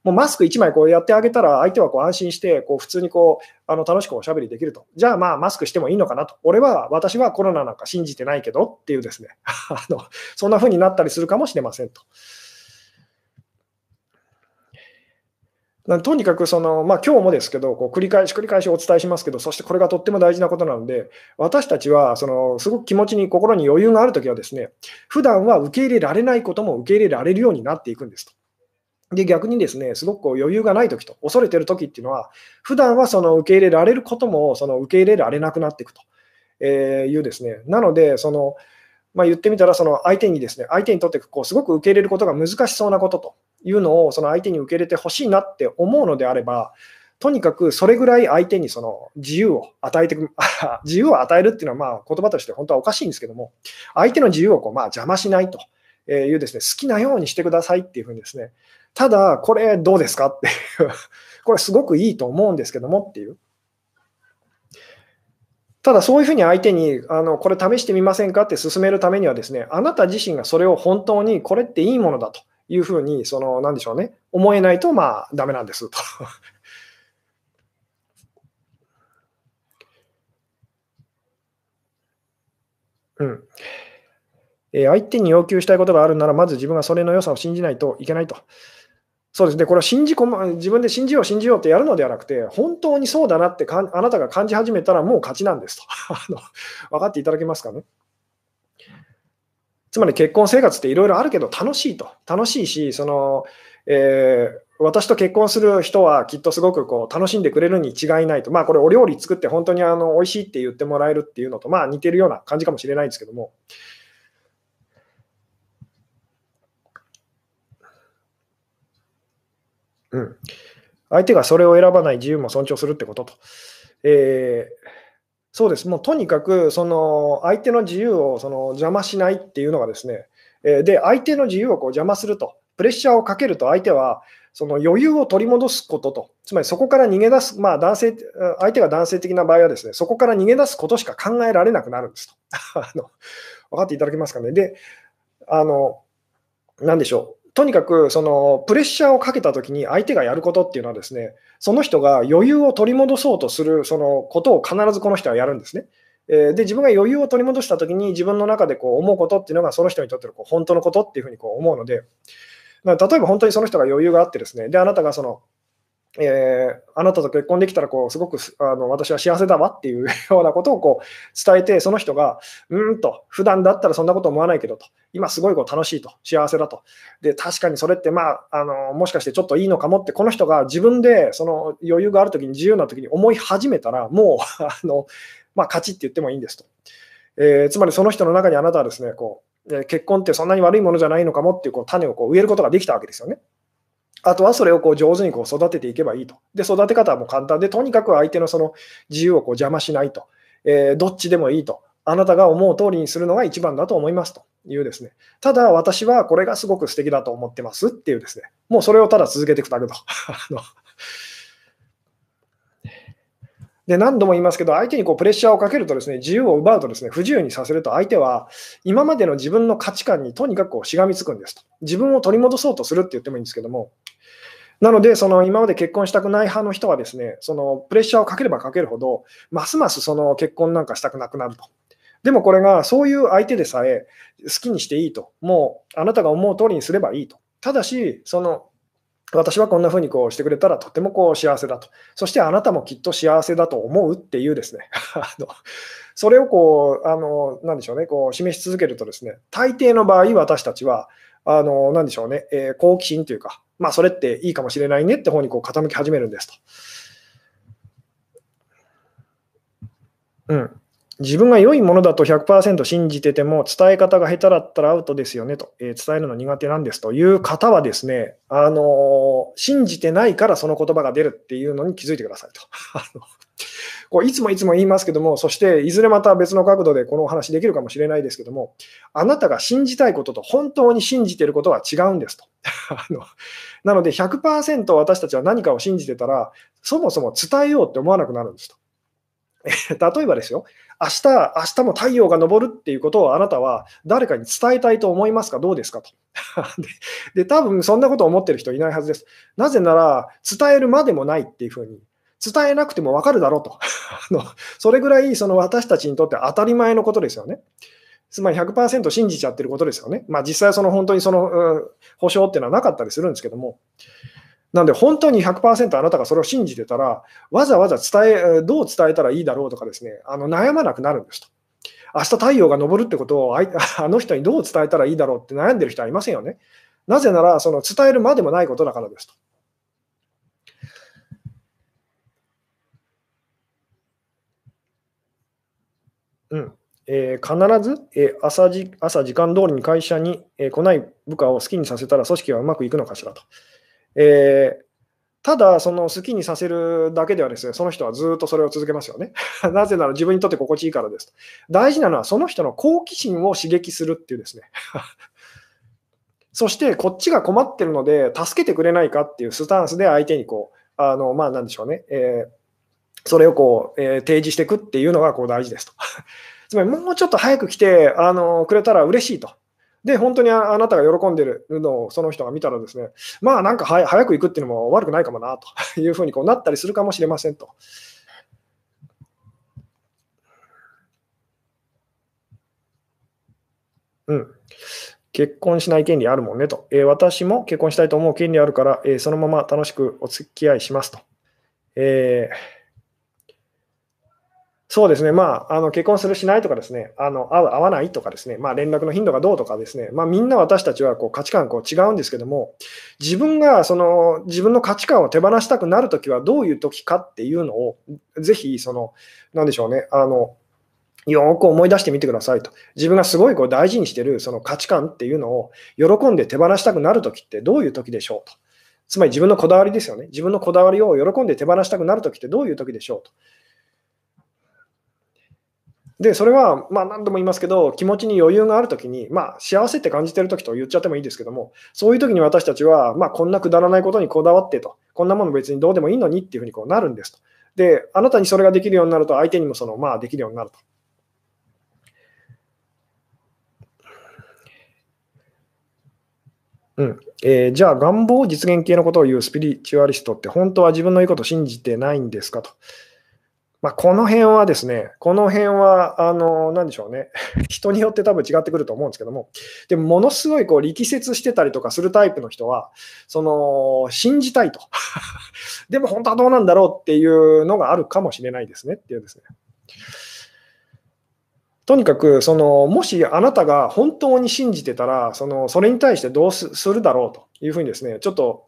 もうマスク1枚こうやってあげたら、相手はこう安心して、普通にこうあの楽しくおしゃべりできると。じゃあまあマスクしてもいいのかなと。俺は、私はコロナなんか信じてないけどっていうですね、あのそんな風になったりするかもしれませんと。とにかくその、まあ、今日もですけど、こう繰り返し繰り返しお伝えしますけど、そしてこれがとっても大事なことなので、私たちはそのすごく気持ちに、心に余裕があるときはですね、普段は受け入れられないことも受け入れられるようになっていくんですと。で、逆にですね、すごくこう余裕がないときと、恐れてるときっていうのは、普段はその受け入れられることもその受け入れられなくなっていくというですね、なので、その、まあ、言ってみたら、その相手にですね、相手にとってこうすごく受け入れることが難しそうなことというのを、その相手に受け入れてほしいなって思うのであれば、とにかくそれぐらい相手にその自由を与えて 自由を与えるっていうのはまあ言葉として本当はおかしいんですけども、相手の自由をこうまあ邪魔しないというですね、好きなようにしてくださいっていうふうにですね、ただ、これどうですかっていう これすごくいいと思うんですけどもっていう。ただ、そういうふうに相手に、あのこれ試してみませんかって進めるためにはですね、あなた自身がそれを本当にこれっていいものだというふうに、その、なんでしょうね、思えないと、まあ、ダメなんですと。うん。相手に要求したいことがあるなら、まず自分がそれの良さを信じないといけないと。そうですね、これは信じ込ま自分で信じよう、信じようってやるのではなくて、本当にそうだなってかあなたが感じ始めたら、もう勝ちなんですと。分かっていただけますかね？つまり結婚生活っていろいろあるけど楽しいと。楽しいし、そのえー、私と結婚する人はきっとすごくこう楽しんでくれるに違いないと。まあこれお料理作って本当にあの美味しいって言ってもらえるっていうのとまあ似てるような感じかもしれないんですけども。うん。相手がそれを選ばない自由も尊重するってことと。えー、そうです。もうとにかく、その相手の自由をその邪魔しないっていうのがですね、え、で、相手の自由をこう邪魔すると、プレッシャーをかけると相手は、その余裕を取り戻すことと、つまりそこから逃げ出す、まあ男性、相手が男性的な場合はですね、そこから逃げ出すことしか考えられなくなるんですと。あの分かっていただけますかね。で、あの、なんでしょう。とにかくそのプレッシャーをかけたときに相手がやることっていうのはですね、その人が余裕を取り戻そうとするそのことを必ずこの人はやるんですね。えで自分が余裕を取り戻したときに自分の中でこう思うことっていうのがその人にとってのこう本当のことっていうふうにこう思うので、例えば本当にその人が余裕があってですね、であなたがそのえー、あなたと結婚できたらこうすごくあの私は幸せだわっていう ようなことをこう伝えて、その人が、うんと、普段だったらそんなこと思わないけどと、今すごいこう楽しいと、幸せだと、で確かにそれって、まああの、もしかしてちょっといいのかもって、この人が自分でその余裕があるときに、自由なときに思い始めたら、もう あの、まあ、勝ちって言ってもいいんですと。えー、つまりその人の中にあなたはですねこう結婚ってそんなに悪いものじゃないのかもっていうこう種をこう植えることができたわけですよね。あとはそれをこう上手にこう育てていけばいいと。で、育て方はもう簡単で、とにかく相手のその自由をこう邪魔しないと。えー、どっちでもいいと。あなたが思う通りにするのが一番だと思いますというですね。ただ私はこれがすごく素敵だと思ってますっていうですね。もうそれをただ続けていくだけと。で、何度も言いますけど、相手にこうプレッシャーをかけるとですね、自由を奪うとですね、不自由にさせると相手は、今までの自分の価値観にとにかくこうしがみつくんですと。自分を取り戻そうとするって言ってもいいんですけども、なので、その今まで結婚したくない派の人はですね、そのプレッシャーをかければかけるほど、ますますその結婚なんかしたくなくなると。でもこれが、そういう相手でさえ好きにしていいと。もう、あなたが思う通りにすればいいと。ただし、その私はこんな風にこうしてくれたらとてもこう幸せだと。そしてあなたもきっと幸せだと思うっていうですね。あのそれをこう、あの、なんでしょうね、こう示し続けるとですね、大抵の場合私たちは、あの、なんでしょうね、えー、好奇心というか、まあそれっていいかもしれないねって方にこう傾き始めるんですと。うん。自分が良いものだと100%信じてても、伝え方が下手だったらアウトですよねと、えー、伝えるの苦手なんですという方はですね、あのー、信じてないからその言葉が出るっていうのに気づいてくださいと。こういつもいつも言いますけども、そしていずれまた別の角度でこのお話できるかもしれないですけども、あなたが信じたいことと本当に信じてることは違うんですと。あのなので100%私たちは何かを信じてたら、そもそも伝えようって思わなくなるんですと。例えばですよ、明日、明日も太陽が昇るっていうことをあなたは誰かに伝えたいと思いますか？どうですか？と。で、多分そんなことを思ってる人いないはずです。なぜなら、伝えるまでもないっていうふうに、伝えなくてもわかるだろうと。それぐらいその私たちにとって当たり前のことですよね。つまり100%信じちゃってることですよね。まあ実際その本当にその、うん、保証っていうのはなかったりするんですけども。なんで本当に100%あなたがそれを信じてたら、わざわざ伝え、どう伝えたらいいだろうとかですね、あの悩まなくなるんですと。明日太陽が昇るってことを あの人にどう伝えたらいいだろうって悩んでる人はいませんよね。なぜなら、その伝えるまでもないことだからですと。うんえー、必ず、えー、朝じ朝時間通りに会社に、えー、来ない部下を好きにさせたら組織はうまくいくのかしらと。えー、ただ、その好きにさせるだけではですね、その人はずっとそれを続けますよね。なぜなら自分にとって心地いいからです。大事なのはその人の好奇心を刺激するっていうですね。そしてこっちが困ってるので助けてくれないかっていうスタンスで相手にこう、あの、まあなんでしょうね。えーそれをこう、えー、提示していくっていうのがこう大事ですと。つまりもうちょっと早く来てあのくれたら嬉しいと。で、本当にあなたが喜んでるのをその人が見たらですね、まあなんか早く行くっていうのも悪くないかもなというふうにこうなったりするかもしれませんと。うん。結婚しない権利あるもんねと。えー、私も結婚したいと思う権利あるから、えー、そのまま楽しくお付き合いしますと。えーそうですね、まあ、あの結婚する、しないとかですね、あの会う、会わないとかですね、まあ、連絡の頻度がどうとかですね、まあ、みんな私たちはこう価値観こう違うんですけども、自分がその自分の価値観を手放したくなるときはどういうときかっていうのを、ぜひ、その、なんでしょうね、あの、よく思い出してみてくださいと。自分がすごいこう大事にしてるその価値観っていうのを喜んで手放したくなるときってどういうときでしょうと。つまり自分のこだわりですよね。自分のこだわりを喜んで手放したくなるときってどういうときでしょうと。で、それは、まあ何度も言いますけど、気持ちに余裕があるときに、まあ幸せって感じてるときと言っちゃってもいいですけども、そういうときに私たちは、まあこんなくだらないことにこだわってと、こんなもの別にどうでもいいのにっていうふうにこうなるんですと。で、あなたにそれができるようになると、相手にもその、まあできるようになると。うんえー、じゃあ、願望実現系のことを言うスピリチュアリストって、本当は自分のいいことを信じてないんですかと。まあ、この辺はですね、この辺は、あの、なんでしょうね、人によって多分違ってくると思うんですけども、でも、ものすごいこう力説してたりとかするタイプの人は、その、信じたいと。でも、本当はどうなんだろうっていうのがあるかもしれないですねっていうですね。とにかく、その、もしあなたが本当に信じてたら、その、それに対してどうするだろうというふうにですね、ちょっと、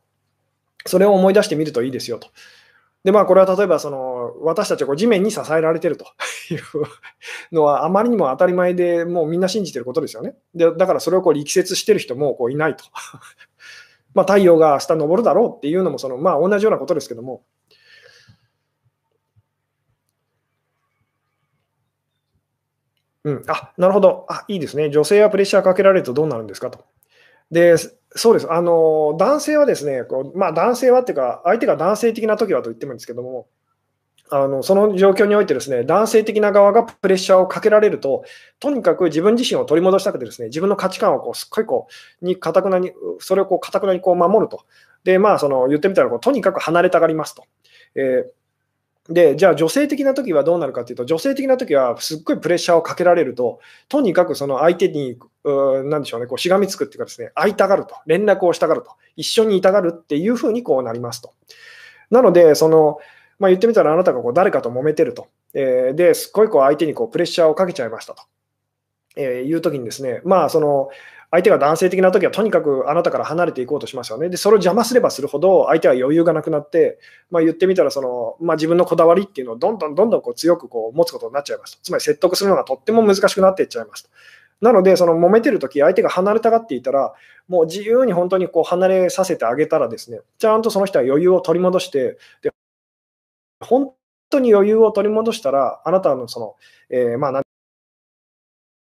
それを思い出してみるといいですよと。で、まあ、これは例えば、その、私たちはこう地面に支えられてると いうのは、あまりにも当たり前でもうみんな信じてることですよね。で、だからそれをこう力説してる人もこういないと。まあ、太陽が明日昇るだろうっていうのも、その、まあ、同じようなことですけども、うん、あなるほどあ、いいですね。女性はプレッシャーかけられるとどうなるんですかと。で、そうです。あの、男性はですね、こうまあ、男性はっていうか、相手が男性的な時はと言ってもいいんですけども、あのその状況においてですね、男性的な側がプレッシャーをかけられると、とにかく自分自身を取り戻したくてですね、自分の価値観をこうすっごいこう、に、かくなに、それをこう、かくなにこう守ると。で、まあ、その、言ってみたらこう、とにかく離れたがりますと。えーで、じゃあ女性的な時はどうなるかというと、女性的な時はすっごいプレッシャーをかけられると、とにかくその相手に、なんでしょうね、こうしがみつくっていうかですね、会いたがると、連絡をしたがると、一緒にいたがるっていうふうにこうなりますと。なので、その、まあ、言ってみたらあなたがこう誰かと揉めてると。えー、で、すっごいこう相手にこうプレッシャーをかけちゃいましたと。えー、いう時にですね、まあ、その、相手が男性的な時はとにかくあなたから離れていこうとしますよね。で、それを邪魔すればするほど相手は余裕がなくなって、まあ、言ってみたらその、まあ、自分のこだわりっていうのをどんどんどんどんこう強くこう持つことになっちゃいます。つまり説得するのがとっても難しくなっていっちゃいます。なので、その揉めてるとき、相手が離れたがっていたら、もう自由に本当にこう離れさせてあげたらですね、ちゃんとその人は余裕を取り戻して、で本当に余裕を取り戻したら、あなたのその、えー、まあ、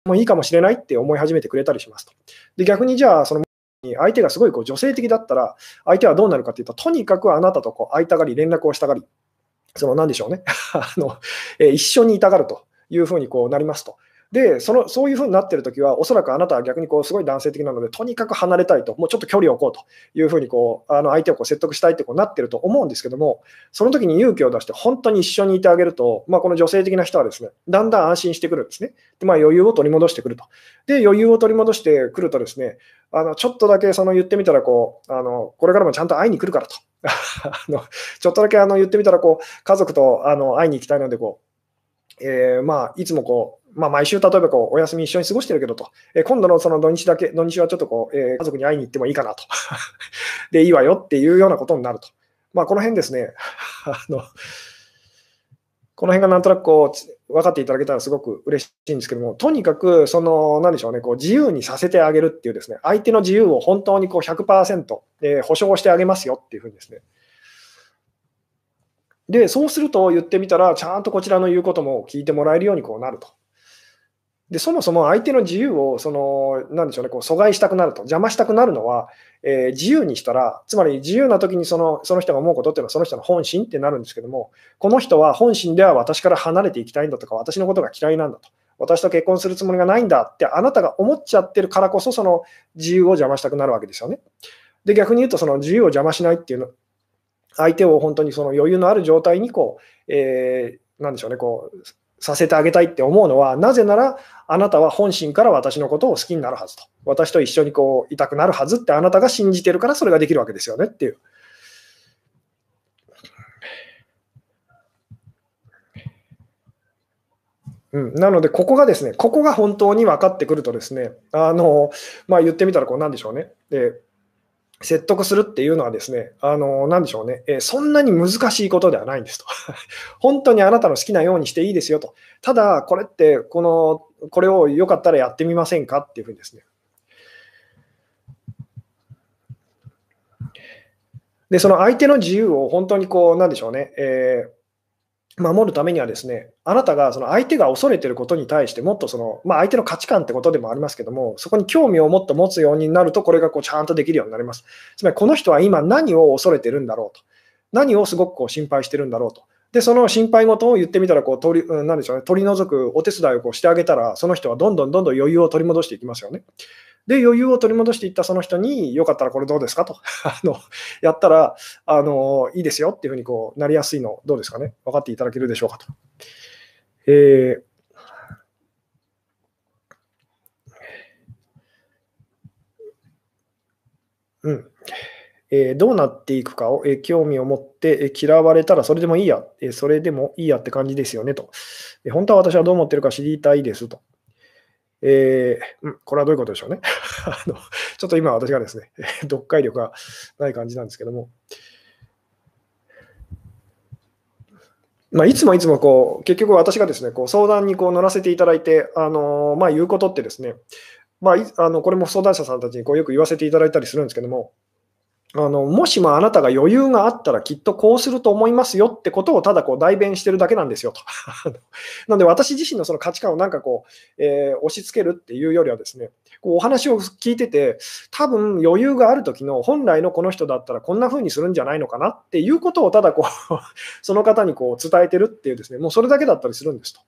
もういいかもしれないって思い始めてくれたりしますと。で逆にじゃあ、その相手がすごいこう女性的だったら、相手はどうなるかというと、とにかくあなたとこう会いたがり、連絡をしたがり、その何でしょうね あの、えー、一緒にいたがるというふうにこうなりますと。で、そのそういうふうになってるときは、おそらくあなたは逆にこうすごい男性的なので、とにかく離れたいと、もうちょっと距離を置こうというふうにこうあの相手をこう説得したいってこうなってると思うんですけども、その時に勇気を出して、本当に一緒にいてあげると、まあ、この女性的な人はですね、だんだん安心してくるんですね。でまあ、余裕を取り戻してくると。で、余裕を取り戻してくるとですね、あのちょっとだけその言ってみたらこうあの、これからもちゃんと会いに来るからと。あのちょっとだけあの言ってみたらこう、家族とあの会いに行きたいのでこう、えー、まあ、いつもこうまあ、毎週、例えばこうお休み一緒に過ごしてるけどと、え今度のその土日だけ、土日はちょっとこう、えー、家族に会いに行ってもいいかなと。で、いいわよっていうようなことになると。まあ、この辺ですね、あのこの辺がなんとなくこう分かっていただけたらすごく嬉しいんですけども、とにかく、その、なんでしょうね、こう自由にさせてあげるっていうですね、相手の自由を本当にこう100%、えー、保証してあげますよっていうふうにですね、で、そうすると言ってみたら、ちゃんとこちらの言うことも聞いてもらえるようにこうなると。で、そもそも相手の自由を、その、なんでしょうね、こう阻害したくなると、邪魔したくなるのは、えー、自由にしたら、つまり自由な時にそのその人が思うことっていうのはその人の本心ってなるんですけども、この人は本心では私から離れていきたいんだとか、私のことが嫌いなんだと、私と結婚するつもりがないんだってあなたが思っちゃってるからこそ、その自由を邪魔したくなるわけですよね。で、逆に言うと、その自由を邪魔しないっていうの、相手を本当にその余裕のある状態にこう、えー、なんでしょうね、こう、させてあげたいって思うのは、なぜなら、あなたは本心から私のことを好きになるはずと。私と一緒にこういたくなるはずってあなたが信じてるからそれができるわけですよねっていう。うん、なので、ここがですね、ここが本当に分かってくるとですね、あの、まあ、言ってみたら、こう、なんでしょうね。で説得するっていうのはですね、あの、なんでしょうね、えー、そんなに難しいことではないんですと。本当にあなたの好きなようにしていいですよと。ただ、これって、この、これをよかったらやってみませんかっていうふうにですね。で、その相手の自由を本当にこう、なんでしょうね、えー守るためにはですね、あなたがその相手が恐れてることに対して、もっとその、まあ、相手の価値観ってことでもありますけども、そこに興味をもっと持つようになると、これがこうちゃんとできるようになります。つまり、この人は今何を恐れてるんだろうと。何をすごくこう心配してるんだろうと。で、その心配事を言ってみたらこう取り、なんでしょうね、取り除くお手伝いをこうしてあげたら、その人はどんどんどんどん余裕を取り戻していきますよね。で、余裕を取り戻していったその人に、よかったらこれどうですかと。あのやったらあの、いいですよっていうふうにこうなりやすいの、どうですかね、分かっていただけるでしょうかと。えーうん。えー、どうなっていくかを、えー、興味を持って、えー、嫌われたらそれでもいいや、えそれでもいいやって感じですよねと、え本当は私はどう思ってるか知りたいですと。えー、これはどういうことでしょうね あの。ちょっと今私がですね、読解力がない感じなんですけども。まあ、いつもいつもこう結局私がですねこう相談にこう乗らせていただいて、あのまあ、言うことってですね、まあ、あのこれも相談者さんたちにこうよく言わせていただいたりするんですけども、あのもしもあなたが余裕があったらきっとこうすると思いますよってことをただこう代弁してるだけなんですよと。なので私自身のその価値観をなんかこう、えー、押し付けるっていうよりはですね、こうお話を聞いてて、多分余裕がある時の本来のこの人だったらこんな風にするんじゃないのかなっていうことをただこう その方にこう伝えてるっていうですね、もうそれだけだったりするんですと。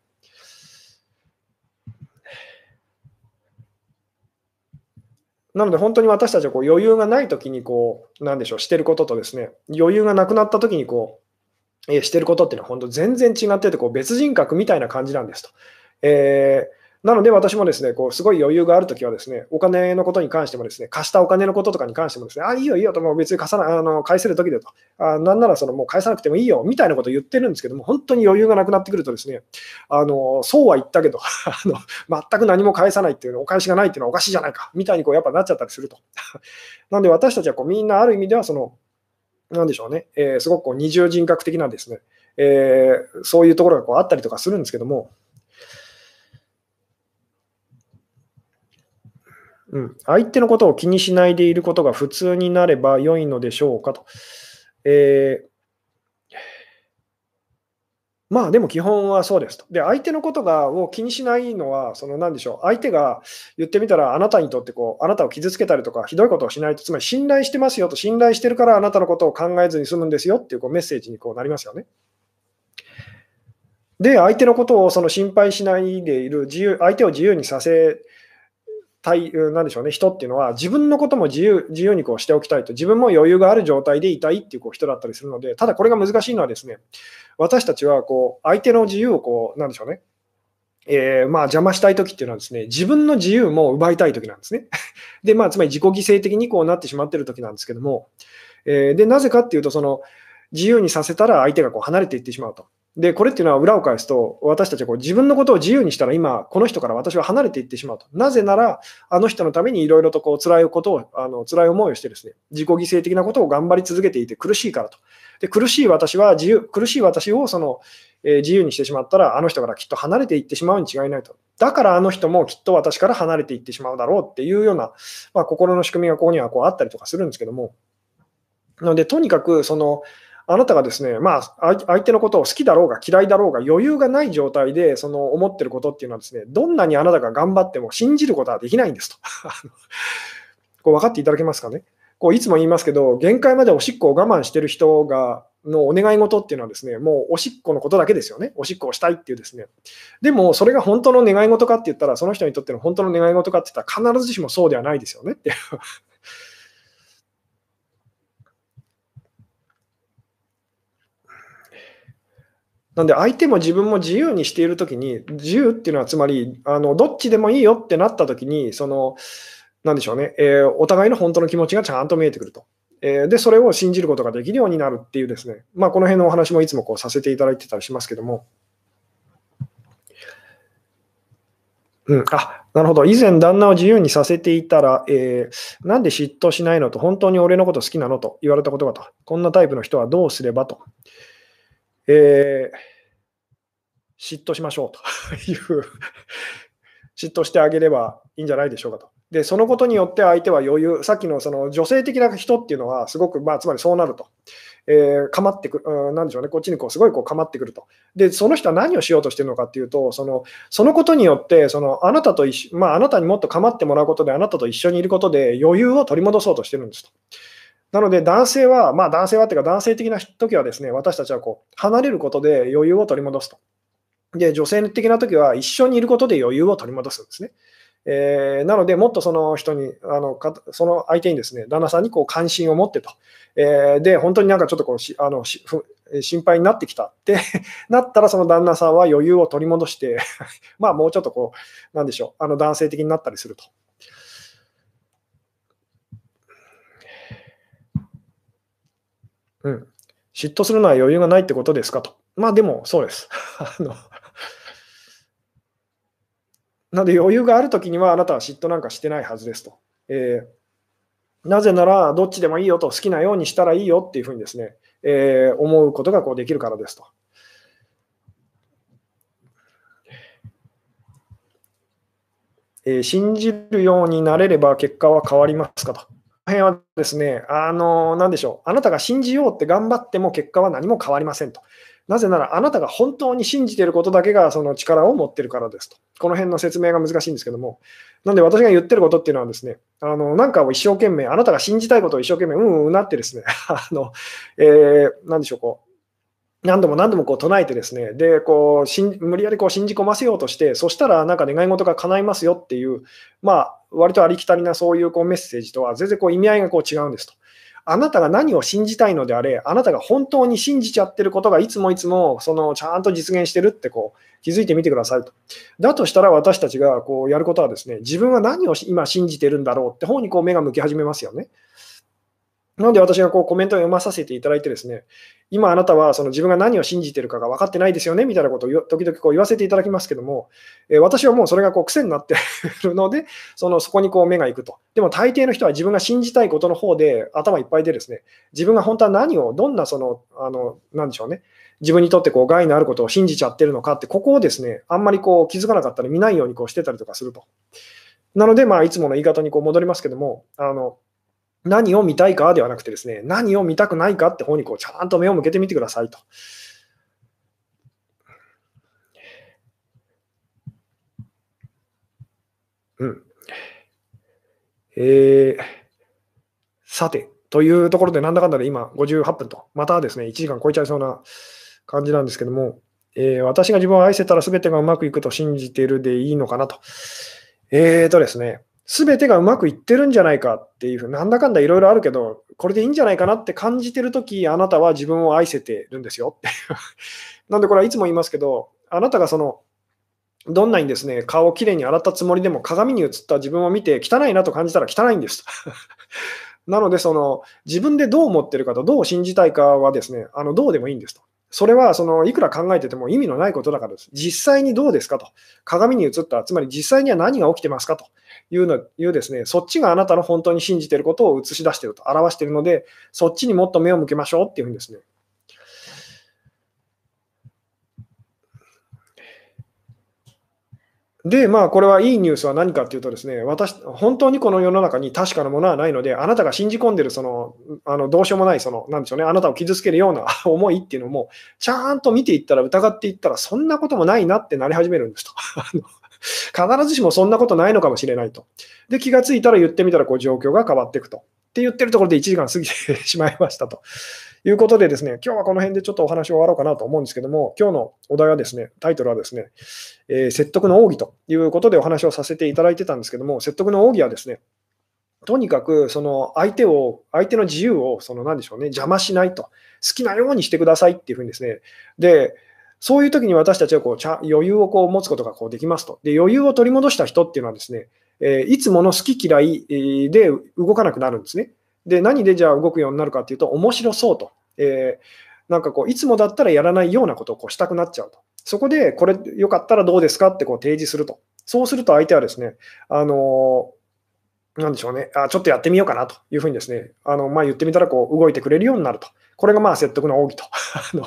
なので本当に私たちはこう余裕がない時にこう、なんでしょう、してることとですね、余裕がなくなった時にこう、えしてることっていうのは本当全然違っててこう別人格みたいな感じなんですと。えーなので私もですね、こうすごい余裕があるときはですね、お金のことに関してもですね、貸したお金のこととかに関してもですね、あ、いいよいいよと、もう別に貸さなあの返せるときでと、あなんならそのもう返さなくてもいいよみたいなことを言ってるんですけども、本当に余裕がなくなってくるとですね、あのそうは言ったけど あの、全く何も返さないっていうの、お返しがないっていうのはおかしいじゃないかみたいにこうやっぱなっちゃったりすると。なので私たちはこうみんなある意味ではその、なんでしょうね、えー、すごくこう二重人格的なですね、えー、そういうところがこうあったりとかするんですけども、うん、相手のことを気にしないでいることが普通になれば良いのでしょうかと。えーまあでも基本はそうですと。で、相手のことがを気にしないのは、その何でしょう、相手が言ってみたら、あなたにとってこう、あなたを傷つけたりとか、ひどいことをしないと、つまり信頼してますよと、信頼してるからあなたのことを考えずに済むんですよっていうこうメッセージにこうなりますよね。で、相手のことをその心配しないでいる自由、相手を自由にさせたい、なんでしょうね、人っていうのは、自分のことも自由自由にこうしておきたいと、自分も余裕がある状態でいたいっていうこう人だったりするので、ただこれが難しいのはですね、私たちはこう相手の自由をこう、なんでしょうね、えー、まあ邪魔したいときっていうのはですね、自分の自由も奪いたいときなんですね。で、まあ、つまり自己犠牲的にこうなってしまってるときなんですけども、えー、で、なぜかっていうと、その、自由にさせたら相手がこう離れていってしまうと。で、これっていうのは裏を返すと、私たちはこう自分のことを自由にしたら、今、この人から私は離れていってしまうと。なぜなら、あの人のためにいろいろとこう辛いことを、あの辛い思いをしてですね、自己犠牲的なことを頑張り続けていて苦しいからと。で、苦しい私は自由、苦しい私をその、えー、自由にしてしまったら、あの人からきっと離れていってしまうに違いないと。だからあの人もきっと私から離れていってしまうだろうっていうような、まあ、心の仕組みがここにはこうあったりとかするんですけども。なので、とにかく、その、あなたがですね、まあ、相手のことを好きだろうが嫌いだろうが余裕がない状態でその思ってることっていうのはですね、どんなにあなたが頑張っても信じることはできないんですと。こう分かっていただけますかね？こういつも言いますけど、限界までおしっこを我慢してる人がのお願い事っていうのはですね、もうおしっこのことだけですよね。おしっこをしたいっていうですね。でも、それが本当の願い事かって言ったら、その人にとっての本当の願い事かって言ったら、必ずしもそうではないですよねってなんで相手も自分も自由にしているときに、自由っていうのはつまり、あのどっちでもいいよってなったときに、その、なんでしょうね、えー、お互いの本当の気持ちがちゃんと見えてくると。えー、で、それを信じることができるようになるっていうですね、まあ、この辺のお話もいつもこうさせていただいてたりしますけども。うん、あなるほど、以前、旦那を自由にさせていたら、えー、なんで嫉妬しないのと、本当に俺のこと好きなのと言われたことがと、こんなタイプの人はどうすればと。えー、嫉妬しましょうという嫉妬してあげればいいんじゃないでしょうかと。で、そのことによって相手は余裕、さっきのその女性的な人っていうのは、すごく、まあ、つまりそうなると。えー、かまってくる、なんでしょうね、こっちにこうすごいこうかまってくると。で、その人は何をしようとしてるのかっていうと、そのそのことによって、そのあなたと一緒、まあ、あなたにもっとかまってもらうことで、あなたと一緒にいることで余裕を取り戻そうとしてるんですと。なので男性は、まあ男性はっていうか男性的な時はですね、私たちはこう離れることで余裕を取り戻すと。で、女性的な時は一緒にいることで余裕を取り戻すんですね。えー、なので、もっとその人に、あのかその相手にですね、旦那さんにこう関心を持ってと。えー、で、本当になんかちょっとこうしあのし心配になってきたって なったら、その旦那さんは余裕を取り戻して まあもうちょっとこう、なんでしょう、あの男性的になったりすると。うん。嫉妬するのは余裕がないってことですかと。まあでも、そうです。あのなので余裕があるときにはあなたは嫉妬なんかしてないはずですと。えー、なぜなら、どっちでもいいよと、好きなようにしたらいいよっていうふうにですね、えー、思うことがこうできるからですと。えー、信じるようになれれば結果は変わりますかと。辺はですね、あの、なんでしょう、あなたが信じようって頑張っても結果は何も変わりませんと。なぜなら、あなたが本当に信じていることだけがその力を持っているからですと。この辺の説明が難しいんですけども、なんで私が言ってることっていうのはですね、あのなんかを一生懸命、あなたが信じたいことを一生懸命、うんうんなってですね、あのえー、なんでしょう、こう、何度も何度もこう唱えてですね、で、こう、しん無理やりこう信じ込ませようとして、そしたらなんか願い事が叶いますよっていう、まあ、割とありきたりなそういうこうメッセージとは全然こう意味合いがこう違うんですと。あなたが何を信じたいのであれ、あなたが本当に信じちゃってることがいつもいつもそのちゃんと実現してるってこう気づいてみてくださいと。だとしたら私たちがこうやることはですね、自分は何を今信じてるんだろうって方にこう目が向き始めますよね。なので私がこうコメントを読まさせていただいてですね、今あなたはその自分が何を信じてるかが分かってないですよねみたいなことを時々こう言わせていただきますけども、え私はもうそれがこう癖になっているので、そのそこにこう目が行くと。でも大抵の人は自分が信じたいことの方で頭いっぱいでですね、自分が本当は何を、どんなその、あの、なんでしょうね、自分にとってこう害のあることを信じちゃってるのかって、ここをですね、あんまりこう気づかなかったり見ないようにこうしてたりとかすると。なので、まあ、いつもの言い方にこう戻りますけども、あの、何を見たいかではなくてですね、何を見たくないかって方にこうちゃんと目を向けてみてくださいと。うん。えー、さて、というところで、なんだかんだで今58分と、またですね、1時間超えちゃいそうな感じなんですけども、えー、私が自分を愛せたら全てがうまくいくと信じているでいいのかなと。えーとですね、全てがうまくいってるんじゃないかっていうふうなんだかんだいろいろあるけど、これでいいんじゃないかなって感じてるとき、あなたは自分を愛せてるんですよって なんでこれはいつも言いますけど、あなたがその、どんなにですね、顔をきれいに洗ったつもりでも鏡に映った自分を見て汚いなと感じたら汚いんです。なので、その自分でどう思ってるかとどう信じたいかはですね、あのどうでもいいんですと。それはそのいくら考えてても意味のないことだからです。実際にどうですかと。鏡に映った、つまり実際には何が起きてますかというのいうですね、そっちがあなたの本当に信じていることを映し出していると、表しているので、そっちにもっと目を向けましょうっていうふうにですね、で、まあ、これはいいニュースは何かっていうとですね、私、本当にこの世の中に確かなものはないので、あなたが信じ込んでる、その、あの、どうしようもない、その、なんでしょうね、あなたを傷つけるような 思いっていうのも、ちゃんと見ていったら、疑っていったら、そんなこともないなってなり始めるんですと。必ずしもそんなことないのかもしれないと。で、気がついたら言ってみたら、こう、状況が変わっていくと。って言ってるところで1時間過ぎてしまいましたと。いうことでですね、今日はこの辺でちょっとお話を終わろうかなと思うんですけども、今日のお題はですね、タイトルはですね、えー、説得の奥義ということでお話をさせていただいてたんですけども、説得の奥義はですね、とにかくその相手を、相手の自由を、その何でしょうね、邪魔しないと、好きなようにしてくださいっていうふうにですね、で、そういう時に私たちはこう余裕をこう持つことがこうできますと。で、余裕を取り戻した人っていうのはですね、えー、いつもの好き嫌いで動かなくなるんですね。で、何でじゃあ動くようになるかっていうと、面白そうと。えー、なんかこう、いつもだったらやらないようなことをこうしたくなっちゃうと。そこで、これよかったらどうですかってこう提示すると。そうすると相手はですね、あのー、なんでしょうねあ、ちょっとやってみようかなというふうにですね、あのまあ、言ってみたらこう動いてくれるようになると。これがまあ説得の奥義と。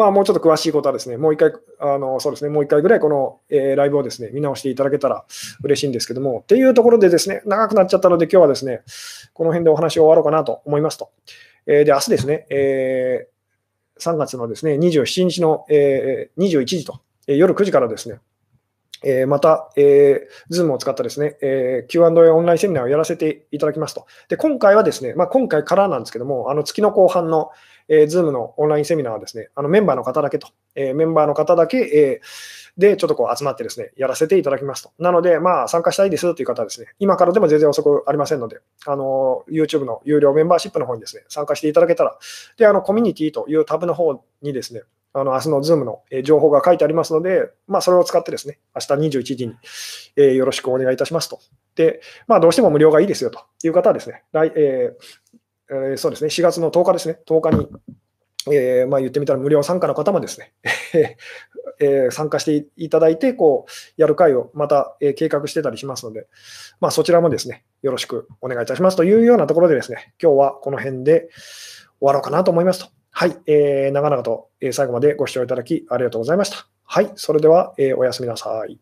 まあ、もうちょっと詳しいことはですね、もう一回、あのそうですね、もう一回ぐらいこの、えー、ライブをですね、見直していただけたら嬉しいんですけども、っていうところでですね、長くなっちゃったので、今日はですね、この辺でお話を終わろうかなと思いますと。えー、で、明日ですね、えー、3月のですね、27日の、えー、21時と、えー、夜9時からですね、えー、また、えー、Zoom を使ったですね、えー、Q&A オンラインセミナーをやらせていただきますと。で、今回はですね、まあ、今回からなんですけども、あの月の後半の、えー、Zoom のオンラインセミナーはですね、あのメンバーの方だけと、えー、メンバーの方だけ、えー、で、ちょっとこう集まってですね、やらせていただきますと。なので、まあ、参加したいですという方はですね、今からでも全然遅くありませんので、あの、YouTube の有料メンバーシップの方にですね、参加していただけたら、で、あの、コミュニティというタブの方にですね、あの明日の Zoom の情報が書いてありますので、まあ、それを使ってですね、明日21時に、えー、よろしくお願いいたしますと。で、まあ、どうしても無料がいいですよという方はですね、来えーえー、そうですね、4月の10日ですね、10日に、えー、まあ、言ってみたら無料参加の方もですね、えー、参加していただいて、こう、やる会をまた、え、計画してたりしますので、まあ、そちらもですね、よろしくお願いいたしますというようなところでですね、今日はこの辺で終わろうかなと思いますと。はい、えー、長々と最後までご視聴いただきありがとうございました。はい、それでは、え、おやすみなさい。